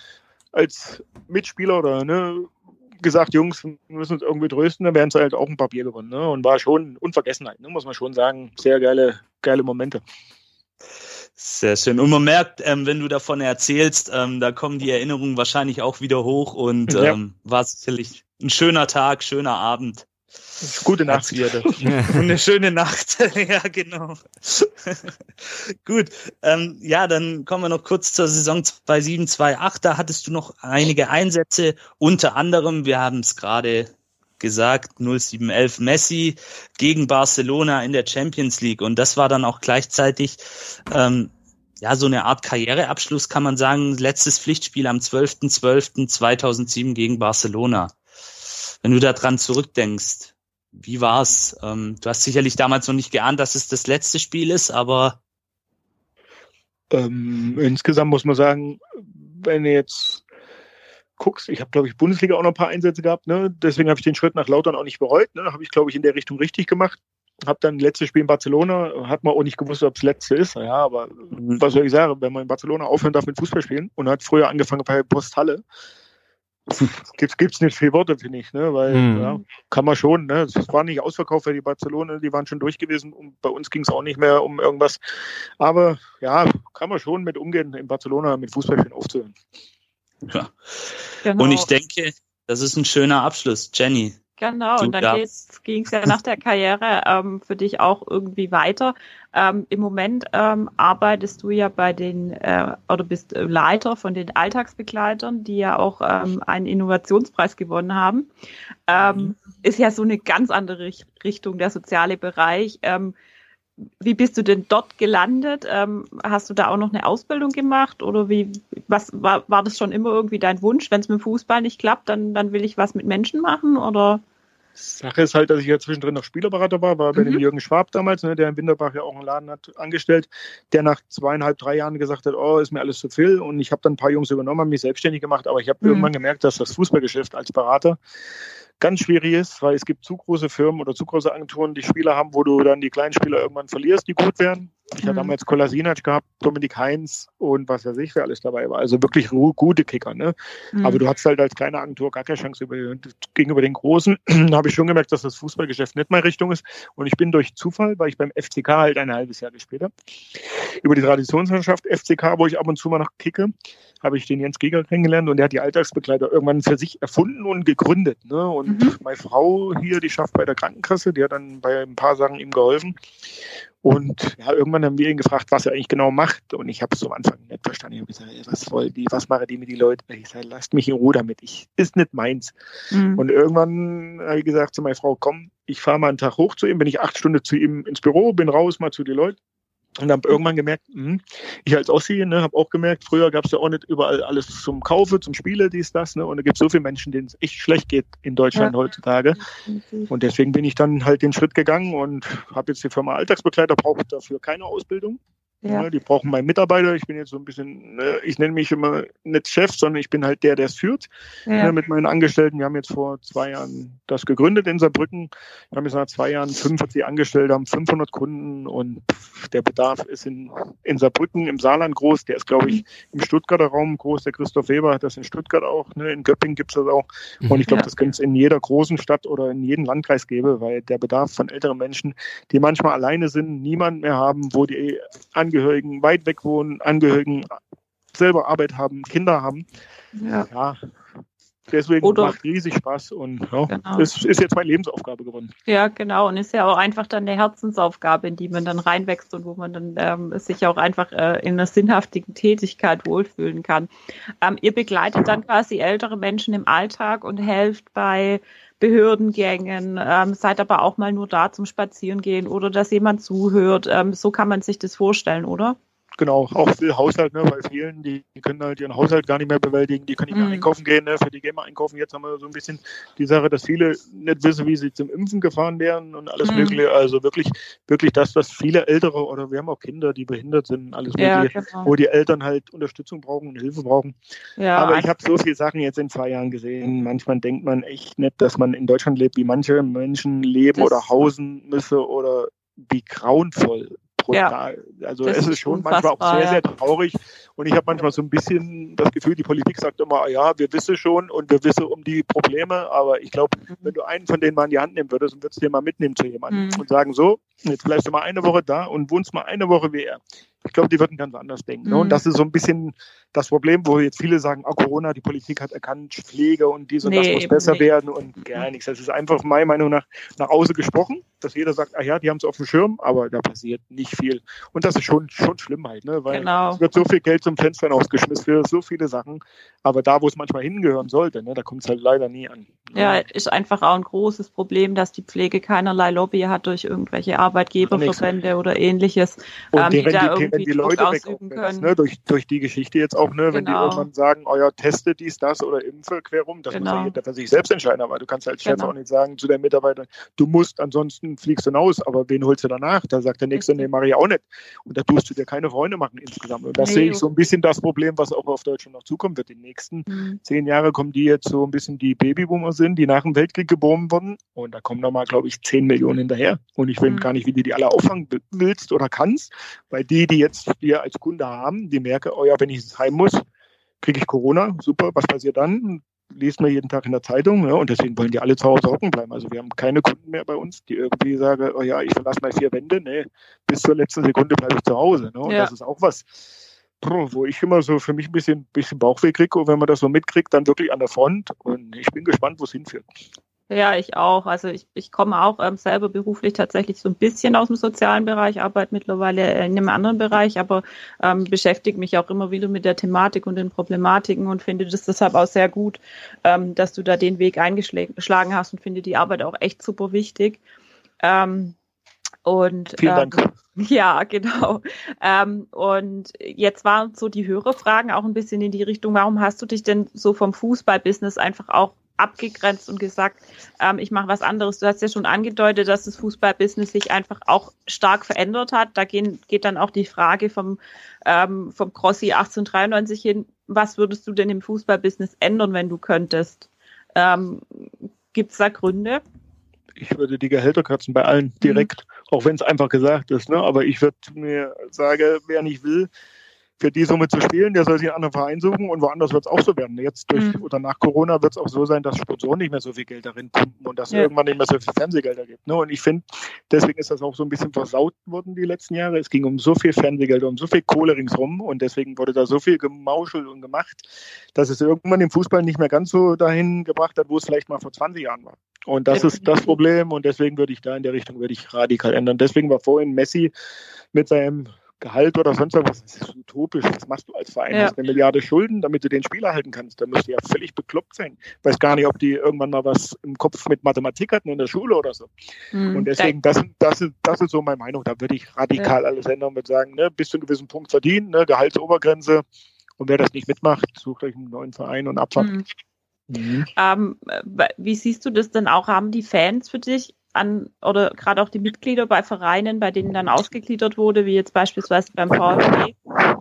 als Mitspieler oder ne, gesagt, Jungs, wir müssen uns irgendwie trösten, dann wären sie halt auch ein Papier gewonnen. Ne? Und war schon Unvergessenheit, ne? muss man schon sagen. Sehr geile, geile Momente. Sehr schön. Und man merkt, ähm, wenn du davon erzählst, ähm, da kommen die Erinnerungen wahrscheinlich auch wieder hoch und ähm, ja. war sicherlich ein schöner Tag, schöner Abend. Gute Nacht. Und eine schöne Nacht. ja, genau. Gut. Ähm, ja, dann kommen wir noch kurz zur Saison 2007, 2008. Da hattest du noch einige Einsätze. Unter anderem, wir haben es gerade gesagt, 0711 Messi gegen Barcelona in der Champions League. Und das war dann auch gleichzeitig ähm, ja, so eine Art Karriereabschluss kann man sagen. Letztes Pflichtspiel am 12.12.2007 gegen Barcelona. Wenn du daran zurückdenkst, wie war's? Ähm, du hast sicherlich damals noch nicht geahnt, dass es das letzte Spiel ist, aber Ähm, insgesamt muss man sagen, wenn du jetzt guckst, ich habe, glaube ich, Bundesliga auch noch ein paar Einsätze gehabt, ne? deswegen habe ich den Schritt nach Lautern auch nicht bereut. Ne? Habe ich, glaube ich, in der Richtung richtig gemacht. Habe dann letztes Spiel in Barcelona, hat man auch nicht gewusst, ob es letzte ist. Ja, aber mhm. was soll ich sagen, wenn man in Barcelona aufhören darf mit Fußball spielen und hat früher angefangen bei Posthalle, gibt es nicht viel Worte, finde ich, ne? Weil mhm. ja, kann man schon, ne? Es war nicht ausverkauft, weil die Barcelona, die waren schon durch gewesen und bei uns ging es auch nicht mehr um irgendwas. Aber ja, kann man schon mit umgehen, in Barcelona mit Fußballspielen aufzuhören. Ja. Genau. Und ich denke, das ist ein schöner Abschluss, Jenny. Genau, und dann ging es ja nach der Karriere ähm, für dich auch irgendwie weiter. Ähm, Im Moment ähm, arbeitest du ja bei den, äh, oder bist Leiter von den Alltagsbegleitern, die ja auch ähm, einen Innovationspreis gewonnen haben. Ähm, mhm. Ist ja so eine ganz andere Richtung, der soziale Bereich. Wie bist du denn dort gelandet? Ähm, hast du da auch noch eine Ausbildung gemacht oder wie, was war, war das schon immer irgendwie dein Wunsch? Wenn es mit dem Fußball nicht klappt, dann, dann will ich was mit Menschen machen oder? Sache ist halt, dass ich ja zwischendrin noch Spielerberater war, war bei mhm. dem Jürgen Schwab damals, ne, der in Winterbach ja auch einen Laden hat angestellt, der nach zweieinhalb, drei Jahren gesagt hat, oh, ist mir alles zu viel. Und ich habe dann ein paar Jungs übernommen, habe mich selbstständig gemacht, aber ich habe mhm. irgendwann gemerkt, dass das Fußballgeschäft als Berater ganz schwierig ist, weil es gibt zu große Firmen oder zu große Agenturen, die Spieler haben, wo du dann die kleinen Spieler irgendwann verlierst, die gut werden. Ich mhm. hatte damals Kolasinac gehabt, Dominik Heinz und was weiß ich, wer alles dabei war. Also wirklich gute Kicker, ne? Mhm. Aber du hattest halt als kleine Agentur gar keine Chance über, gegenüber den Großen. da habe ich schon gemerkt, dass das Fußballgeschäft nicht meine Richtung ist. Und ich bin durch Zufall, weil ich beim FCK halt ein halbes Jahr später, über die Traditionsmannschaft FCK, wo ich ab und zu mal noch kicke, habe ich den Jens Geger kennengelernt und der hat die Alltagsbegleiter irgendwann für sich erfunden und gegründet. Ne? Und mhm. meine Frau hier, die schafft bei der Krankenkasse, die hat dann bei ein paar Sachen ihm geholfen. Und ja, irgendwann haben wir ihn gefragt, was er eigentlich genau macht. Und ich habe es am Anfang nicht verstanden. Ich habe gesagt, ey, was wollen die, was machen die mit den Leuten? Ich sage, lasst mich in Ruhe damit. Ich ist nicht meins. Mhm. Und irgendwann habe ich gesagt zu meiner Frau, komm, ich fahre mal einen Tag hoch zu ihm, bin ich acht Stunden zu ihm ins Büro, bin raus mal zu den Leuten und habe irgendwann gemerkt, mh, ich als Ossi, ne, habe auch gemerkt, früher gab es ja auch nicht überall alles zum Kaufe, zum Spiele, dies, das, ne? Und da gibt es so viele Menschen, denen es echt schlecht geht in Deutschland ja. heutzutage. Und deswegen bin ich dann halt den Schritt gegangen und habe jetzt die Firma Alltagsbegleiter, brauche dafür keine Ausbildung. Ja. Ne, die brauchen meinen Mitarbeiter. Ich bin jetzt so ein bisschen, ne, ich nenne mich immer nicht Chef, sondern ich bin halt der, der es führt ja. ne, mit meinen Angestellten. Wir haben jetzt vor zwei Jahren das gegründet in Saarbrücken. Wir haben jetzt nach zwei Jahren 45 Angestellte, haben 500 Kunden und der Bedarf ist in, in Saarbrücken, im Saarland groß. Der ist, glaube ich, im Stuttgarter Raum groß. Der Christoph Weber hat das in Stuttgart auch. Ne, in Göppingen gibt es das auch. Und ich glaube, ja. das könnte es in jeder großen Stadt oder in jedem Landkreis geben, weil der Bedarf von älteren Menschen, die manchmal alleine sind, niemand mehr haben, wo die Angehörigen Angehörigen weit weg wohnen, Angehörigen selber Arbeit haben, Kinder haben. Ja. ja deswegen Oder, macht riesig Spaß und ja, genau. ist, ist jetzt meine Lebensaufgabe geworden. Ja, genau. Und ist ja auch einfach dann eine Herzensaufgabe, in die man dann reinwächst und wo man dann ähm, sich auch einfach äh, in einer sinnhaftigen Tätigkeit wohlfühlen kann. Ähm, ihr begleitet dann quasi ältere Menschen im Alltag und helft bei Behördengängen, ähm, seid aber auch mal nur da zum Spazierengehen oder dass jemand zuhört. Ähm, so kann man sich das vorstellen, oder? Genau, auch für Haushalt, ne, bei vielen, die, die, können halt ihren Haushalt gar nicht mehr bewältigen, die können nicht mehr mhm. einkaufen gehen, ne, für die gehen wir einkaufen. Jetzt haben wir so ein bisschen die Sache, dass viele nicht wissen, wie sie zum Impfen gefahren werden und alles mhm. Mögliche. Also wirklich, wirklich das, was viele Ältere oder wir haben auch Kinder, die behindert sind, alles ja, Mögliche, genau. wo die Eltern halt Unterstützung brauchen und Hilfe brauchen. Ja, Aber ich habe so viele Sachen jetzt in zwei Jahren gesehen. Manchmal denkt man echt nicht, dass man in Deutschland lebt, wie manche Menschen leben oder hausen müsse oder wie grauenvoll brutal. Ja, also es ist schon manchmal auch sehr, sehr traurig. Und ich habe manchmal so ein bisschen das Gefühl, die Politik sagt immer, ja, wir wissen schon und wir wissen um die Probleme. Aber ich glaube, mhm. wenn du einen von denen mal in die Hand nehmen würdest und würdest dir mal mitnehmen zu jemandem mhm. und sagen, so, jetzt bleibst du mal eine Woche da und wohnst mal eine Woche wie er. Ich glaube, die würden ganz anders denken. Mhm. Und das ist so ein bisschen das Problem, wo jetzt viele sagen, ah, Corona, die Politik hat erkannt, Pflege und dies und nee, das muss besser nee. werden und gar nichts. Das ist einfach meiner Meinung nach nach außen gesprochen, dass jeder sagt, ah ja, die haben es auf dem Schirm, aber da passiert nicht viel. Und das ist schon, schon schlimm halt, ne? weil genau. es wird so viel Geld zum Fenster ausgeschmissen für so viele Sachen, aber da, wo es manchmal hingehören sollte, ne, da kommt es halt leider nie an. Ja, ist einfach auch ein großes Problem, dass die Pflege keinerlei Lobby hat durch irgendwelche Arbeitgeberverbände oder ähnliches, und ähm, die, die da irgendwie die Leute ausüben können. Ne? Durch, durch die Geschichte jetzt auch, ne? wenn genau. die irgendwann sagen, euer oh Teste dies, das oder Impfe quer rum, das genau. muss ja jeder für sich selbst entscheiden, aber du kannst als Chef genau. auch nicht sagen zu deinem Mitarbeiter, du musst, ansonsten fliegst du hinaus, aber wen holst du danach? Da sagt der Nächste, nee, mache ich auch nicht. Und da tust du dir keine Freunde machen insgesamt. Und das nee. sehe ich so ein bisschen das Problem, was auch auf Deutschland noch zukommen wird. Die nächsten mhm. zehn Jahre kommen die jetzt so ein bisschen die Babyboomer sind, die nach dem Weltkrieg geboren wurden. Und da kommen nochmal, glaube ich, zehn Millionen hinterher. Und ich will mhm. gar nicht, wie du die alle auffangen willst oder kannst, weil die, die jetzt wir als Kunde haben, die merken, oh ja, wenn ich ins Heim muss, kriege ich Corona, super, was passiert dann? Liest man jeden Tag in der Zeitung, ja, und deswegen wollen die alle zu Hause hocken bleiben. Also wir haben keine Kunden mehr bei uns, die irgendwie sagen, oh ja, ich verlasse mal vier Wände, nee, bis zur letzten Sekunde bleibe ich zu Hause. Ne? Und ja. das ist auch was, wo ich immer so für mich ein bisschen, bisschen Bauchweh kriege und wenn man das so mitkriegt, dann wirklich an der Front. Und ich bin gespannt, wo es hinführt. Ja, ich auch. Also ich, ich komme auch ähm, selber beruflich tatsächlich so ein bisschen aus dem sozialen Bereich, arbeite mittlerweile in einem anderen Bereich, aber ähm, beschäftige mich auch immer wieder mit der Thematik und den Problematiken und finde das deshalb auch sehr gut, ähm, dass du da den Weg eingeschlagen hast und finde die Arbeit auch echt super wichtig. Ähm, und Vielen Dank. Ähm, ja, genau. Ähm, und jetzt waren so die Hörerfragen auch ein bisschen in die Richtung, warum hast du dich denn so vom Fußballbusiness einfach auch abgegrenzt und gesagt, ähm, ich mache was anderes. Du hast ja schon angedeutet, dass das Fußballbusiness sich einfach auch stark verändert hat. Da gehen, geht dann auch die Frage vom, ähm, vom Crossi 1893 hin, was würdest du denn im Fußballbusiness ändern, wenn du könntest? Ähm, Gibt es da Gründe? Ich würde die Gehälter kürzen bei allen direkt, mhm. auch wenn es einfach gesagt ist. Ne? Aber ich würde mir sagen, wer nicht will, für die Summe zu spielen, der soll sich einen anderen Verein suchen und woanders wird es auch so werden. Jetzt durch mhm. oder nach Corona wird es auch so sein, dass Sponsoren nicht mehr so viel Geld darin pumpen und dass ja. irgendwann nicht mehr so viel Fernsehgelder gibt. Ne? Und ich finde, deswegen ist das auch so ein bisschen versaut worden die letzten Jahre. Es ging um so viel Fernsehgelder, um so viel Kohle ringsrum und deswegen wurde da so viel gemauschelt und gemacht, dass es irgendwann im Fußball nicht mehr ganz so dahin gebracht hat, wo es vielleicht mal vor 20 Jahren war. Und das ist das Problem und deswegen würde ich da in der Richtung würde ich radikal ändern. Deswegen war vorhin Messi mit seinem Gehalt oder sonst was. Das ist utopisch. Was machst du als Verein? Ja. Hast eine Milliarde Schulden, damit du den Spieler halten kannst. Da müsst ihr ja völlig bekloppt sein. Ich weiß gar nicht, ob die irgendwann mal was im Kopf mit Mathematik hatten in der Schule oder so. Mhm. Und deswegen, das, das, ist, das ist so meine Meinung. Da würde ich radikal ja. alles ändern und sagen, ne, bis zu einem gewissen Punkt verdienen, ne, Gehaltsobergrenze. Und wer das nicht mitmacht, sucht euch einen neuen Verein und abfahrt. Mhm. Mhm. Ähm, wie siehst du das denn auch? Haben die Fans für dich an oder gerade auch die Mitglieder bei Vereinen, bei denen dann ausgegliedert wurde, wie jetzt beispielsweise beim VfB,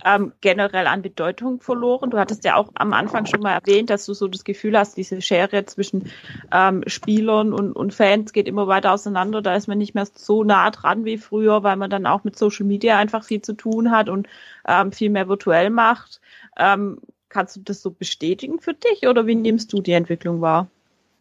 ähm, generell an Bedeutung verloren. Du hattest ja auch am Anfang schon mal erwähnt, dass du so das Gefühl hast, diese Schere zwischen ähm, Spielern und, und Fans geht immer weiter auseinander. Da ist man nicht mehr so nah dran wie früher, weil man dann auch mit Social Media einfach viel zu tun hat und ähm, viel mehr virtuell macht. Ähm, kannst du das so bestätigen für dich oder wie nimmst du die Entwicklung wahr?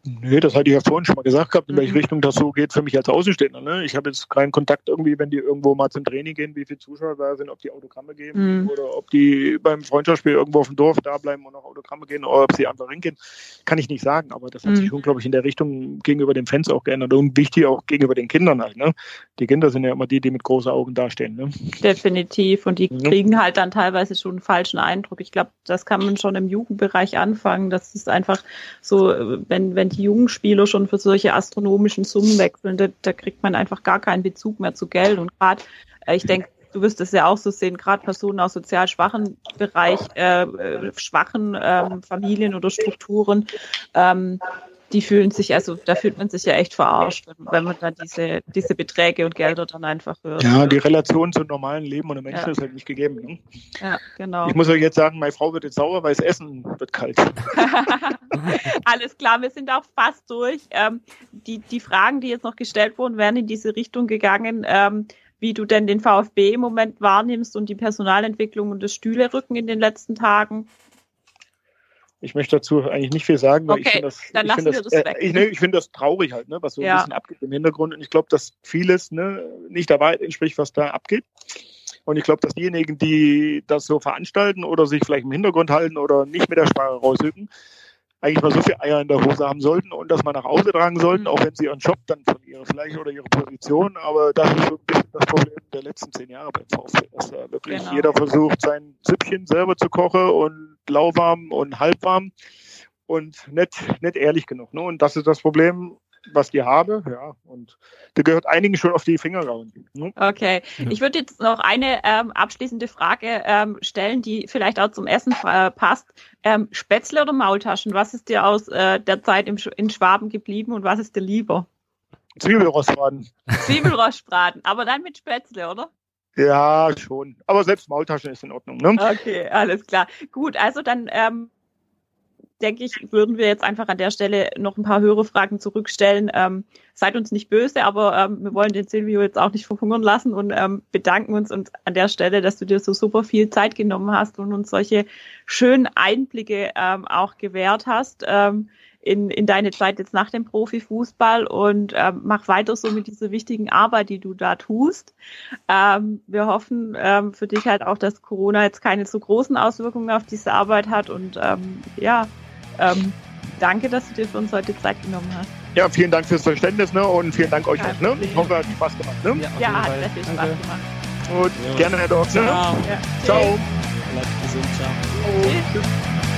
Nee, das hatte ich ja vorhin schon mal gesagt gehabt, in welche mhm. Richtung das so geht für mich als Außenstehender. Ne? Ich habe jetzt keinen Kontakt irgendwie, wenn die irgendwo mal zum Training gehen, wie viele Zuschauer da sind, ob die Autogramme geben mhm. oder ob die beim Freundschaftsspiel irgendwo auf dem Dorf da bleiben und noch Autogramme gehen oder ob sie einfach hingehen. Kann ich nicht sagen, aber das hat mhm. sich schon, glaube ich, in der Richtung gegenüber den Fans auch geändert und wichtig auch gegenüber den Kindern halt. Ne? Die Kinder sind ja immer die, die mit großen Augen dastehen. Ne? Definitiv und die kriegen halt dann teilweise schon einen falschen Eindruck. Ich glaube, das kann man schon im Jugendbereich anfangen. Das ist einfach so, wenn, wenn die jungen Spieler schon für solche astronomischen Summen wechseln, da, da kriegt man einfach gar keinen Bezug mehr zu Geld. Und gerade, äh, ich denke, du wirst es ja auch so sehen, gerade Personen aus sozial schwachen Bereich, äh, äh schwachen ähm, Familien oder Strukturen, ähm, die fühlen sich, also da fühlt man sich ja echt verarscht, wenn man dann diese, diese Beträge und Gelder dann einfach hört. Ja, die Relation zum normalen Leben und einem Menschen ja. ist halt nicht gegeben. Ne? Ja, genau. Ich muss euch jetzt sagen, meine Frau wird jetzt sauer, weil das Essen wird kalt. Alles klar, wir sind auch fast durch. Ähm, die, die Fragen, die jetzt noch gestellt wurden, wären in diese Richtung gegangen. Ähm, wie du denn den VfB im Moment wahrnimmst und die Personalentwicklung und das Stühlerücken in den letzten Tagen. Ich möchte dazu eigentlich nicht viel sagen, weil okay, ich finde das, dann ich find das, das äh, ich, ne, ich finde das traurig halt, ne, was so ja. ein bisschen abgeht im Hintergrund. Und ich glaube, dass vieles ne, nicht der Wahrheit entspricht, was da abgeht. Und ich glaube, dass diejenigen, die das so veranstalten oder sich vielleicht im Hintergrund halten oder nicht mit der Sprache rausüben, eigentlich mal so viel Eier in der Hose haben sollten und das mal nach Hause tragen sollten, auch wenn sie ihren Job dann verlieren, vielleicht oder ihre Position. Aber das ist so ein bisschen das Problem der letzten zehn Jahre beim VfL, dass da wirklich genau. jeder versucht, sein Süppchen selber zu kochen und lauwarm und halbwarm und nicht, nicht ehrlich genug. Ne? Und das ist das Problem, was die habe, ja. Und da gehört einigen schon auf die Finger rauen. Ne? Okay. Ich würde jetzt noch eine ähm, abschließende Frage ähm, stellen, die vielleicht auch zum Essen äh, passt. Ähm, Spätzle oder Maultaschen? Was ist dir aus äh, der Zeit im, in Schwaben geblieben und was ist dir lieber? Zwiebelrostbraten. Zwiebelrostbraten, aber dann mit Spätzle, oder? Ja, schon. Aber selbst Maultaschen ist in Ordnung, ne? Okay, alles klar. Gut, also dann ähm, denke ich, würden wir jetzt einfach an der Stelle noch ein paar höhere Fragen zurückstellen. Ähm, seid uns nicht böse, aber ähm, wir wollen den Silvio jetzt auch nicht verhungern lassen und ähm, bedanken uns und an der Stelle, dass du dir so super viel Zeit genommen hast und uns solche schönen Einblicke ähm, auch gewährt hast. Ähm, in, in deine Zeit jetzt nach dem Profifußball und ähm, mach weiter so mit dieser wichtigen Arbeit, die du da tust. Ähm, wir hoffen ähm, für dich halt auch, dass Corona jetzt keine so großen Auswirkungen auf diese Arbeit hat und ähm, ja, ähm, danke, dass du dir für uns heute Zeit genommen hast. Ja, vielen Dank fürs Verständnis ne? und vielen Dank euch auch. Ne? Ich hoffe, es hat Spaß gemacht. Ne? Ja, ja hat sehr viel Spaß danke. gemacht. Und ja. gerne, Herr Dorf. Ne? Ciao. Ja. Ciao. Bleibt gesund. Ciao. Tschüss.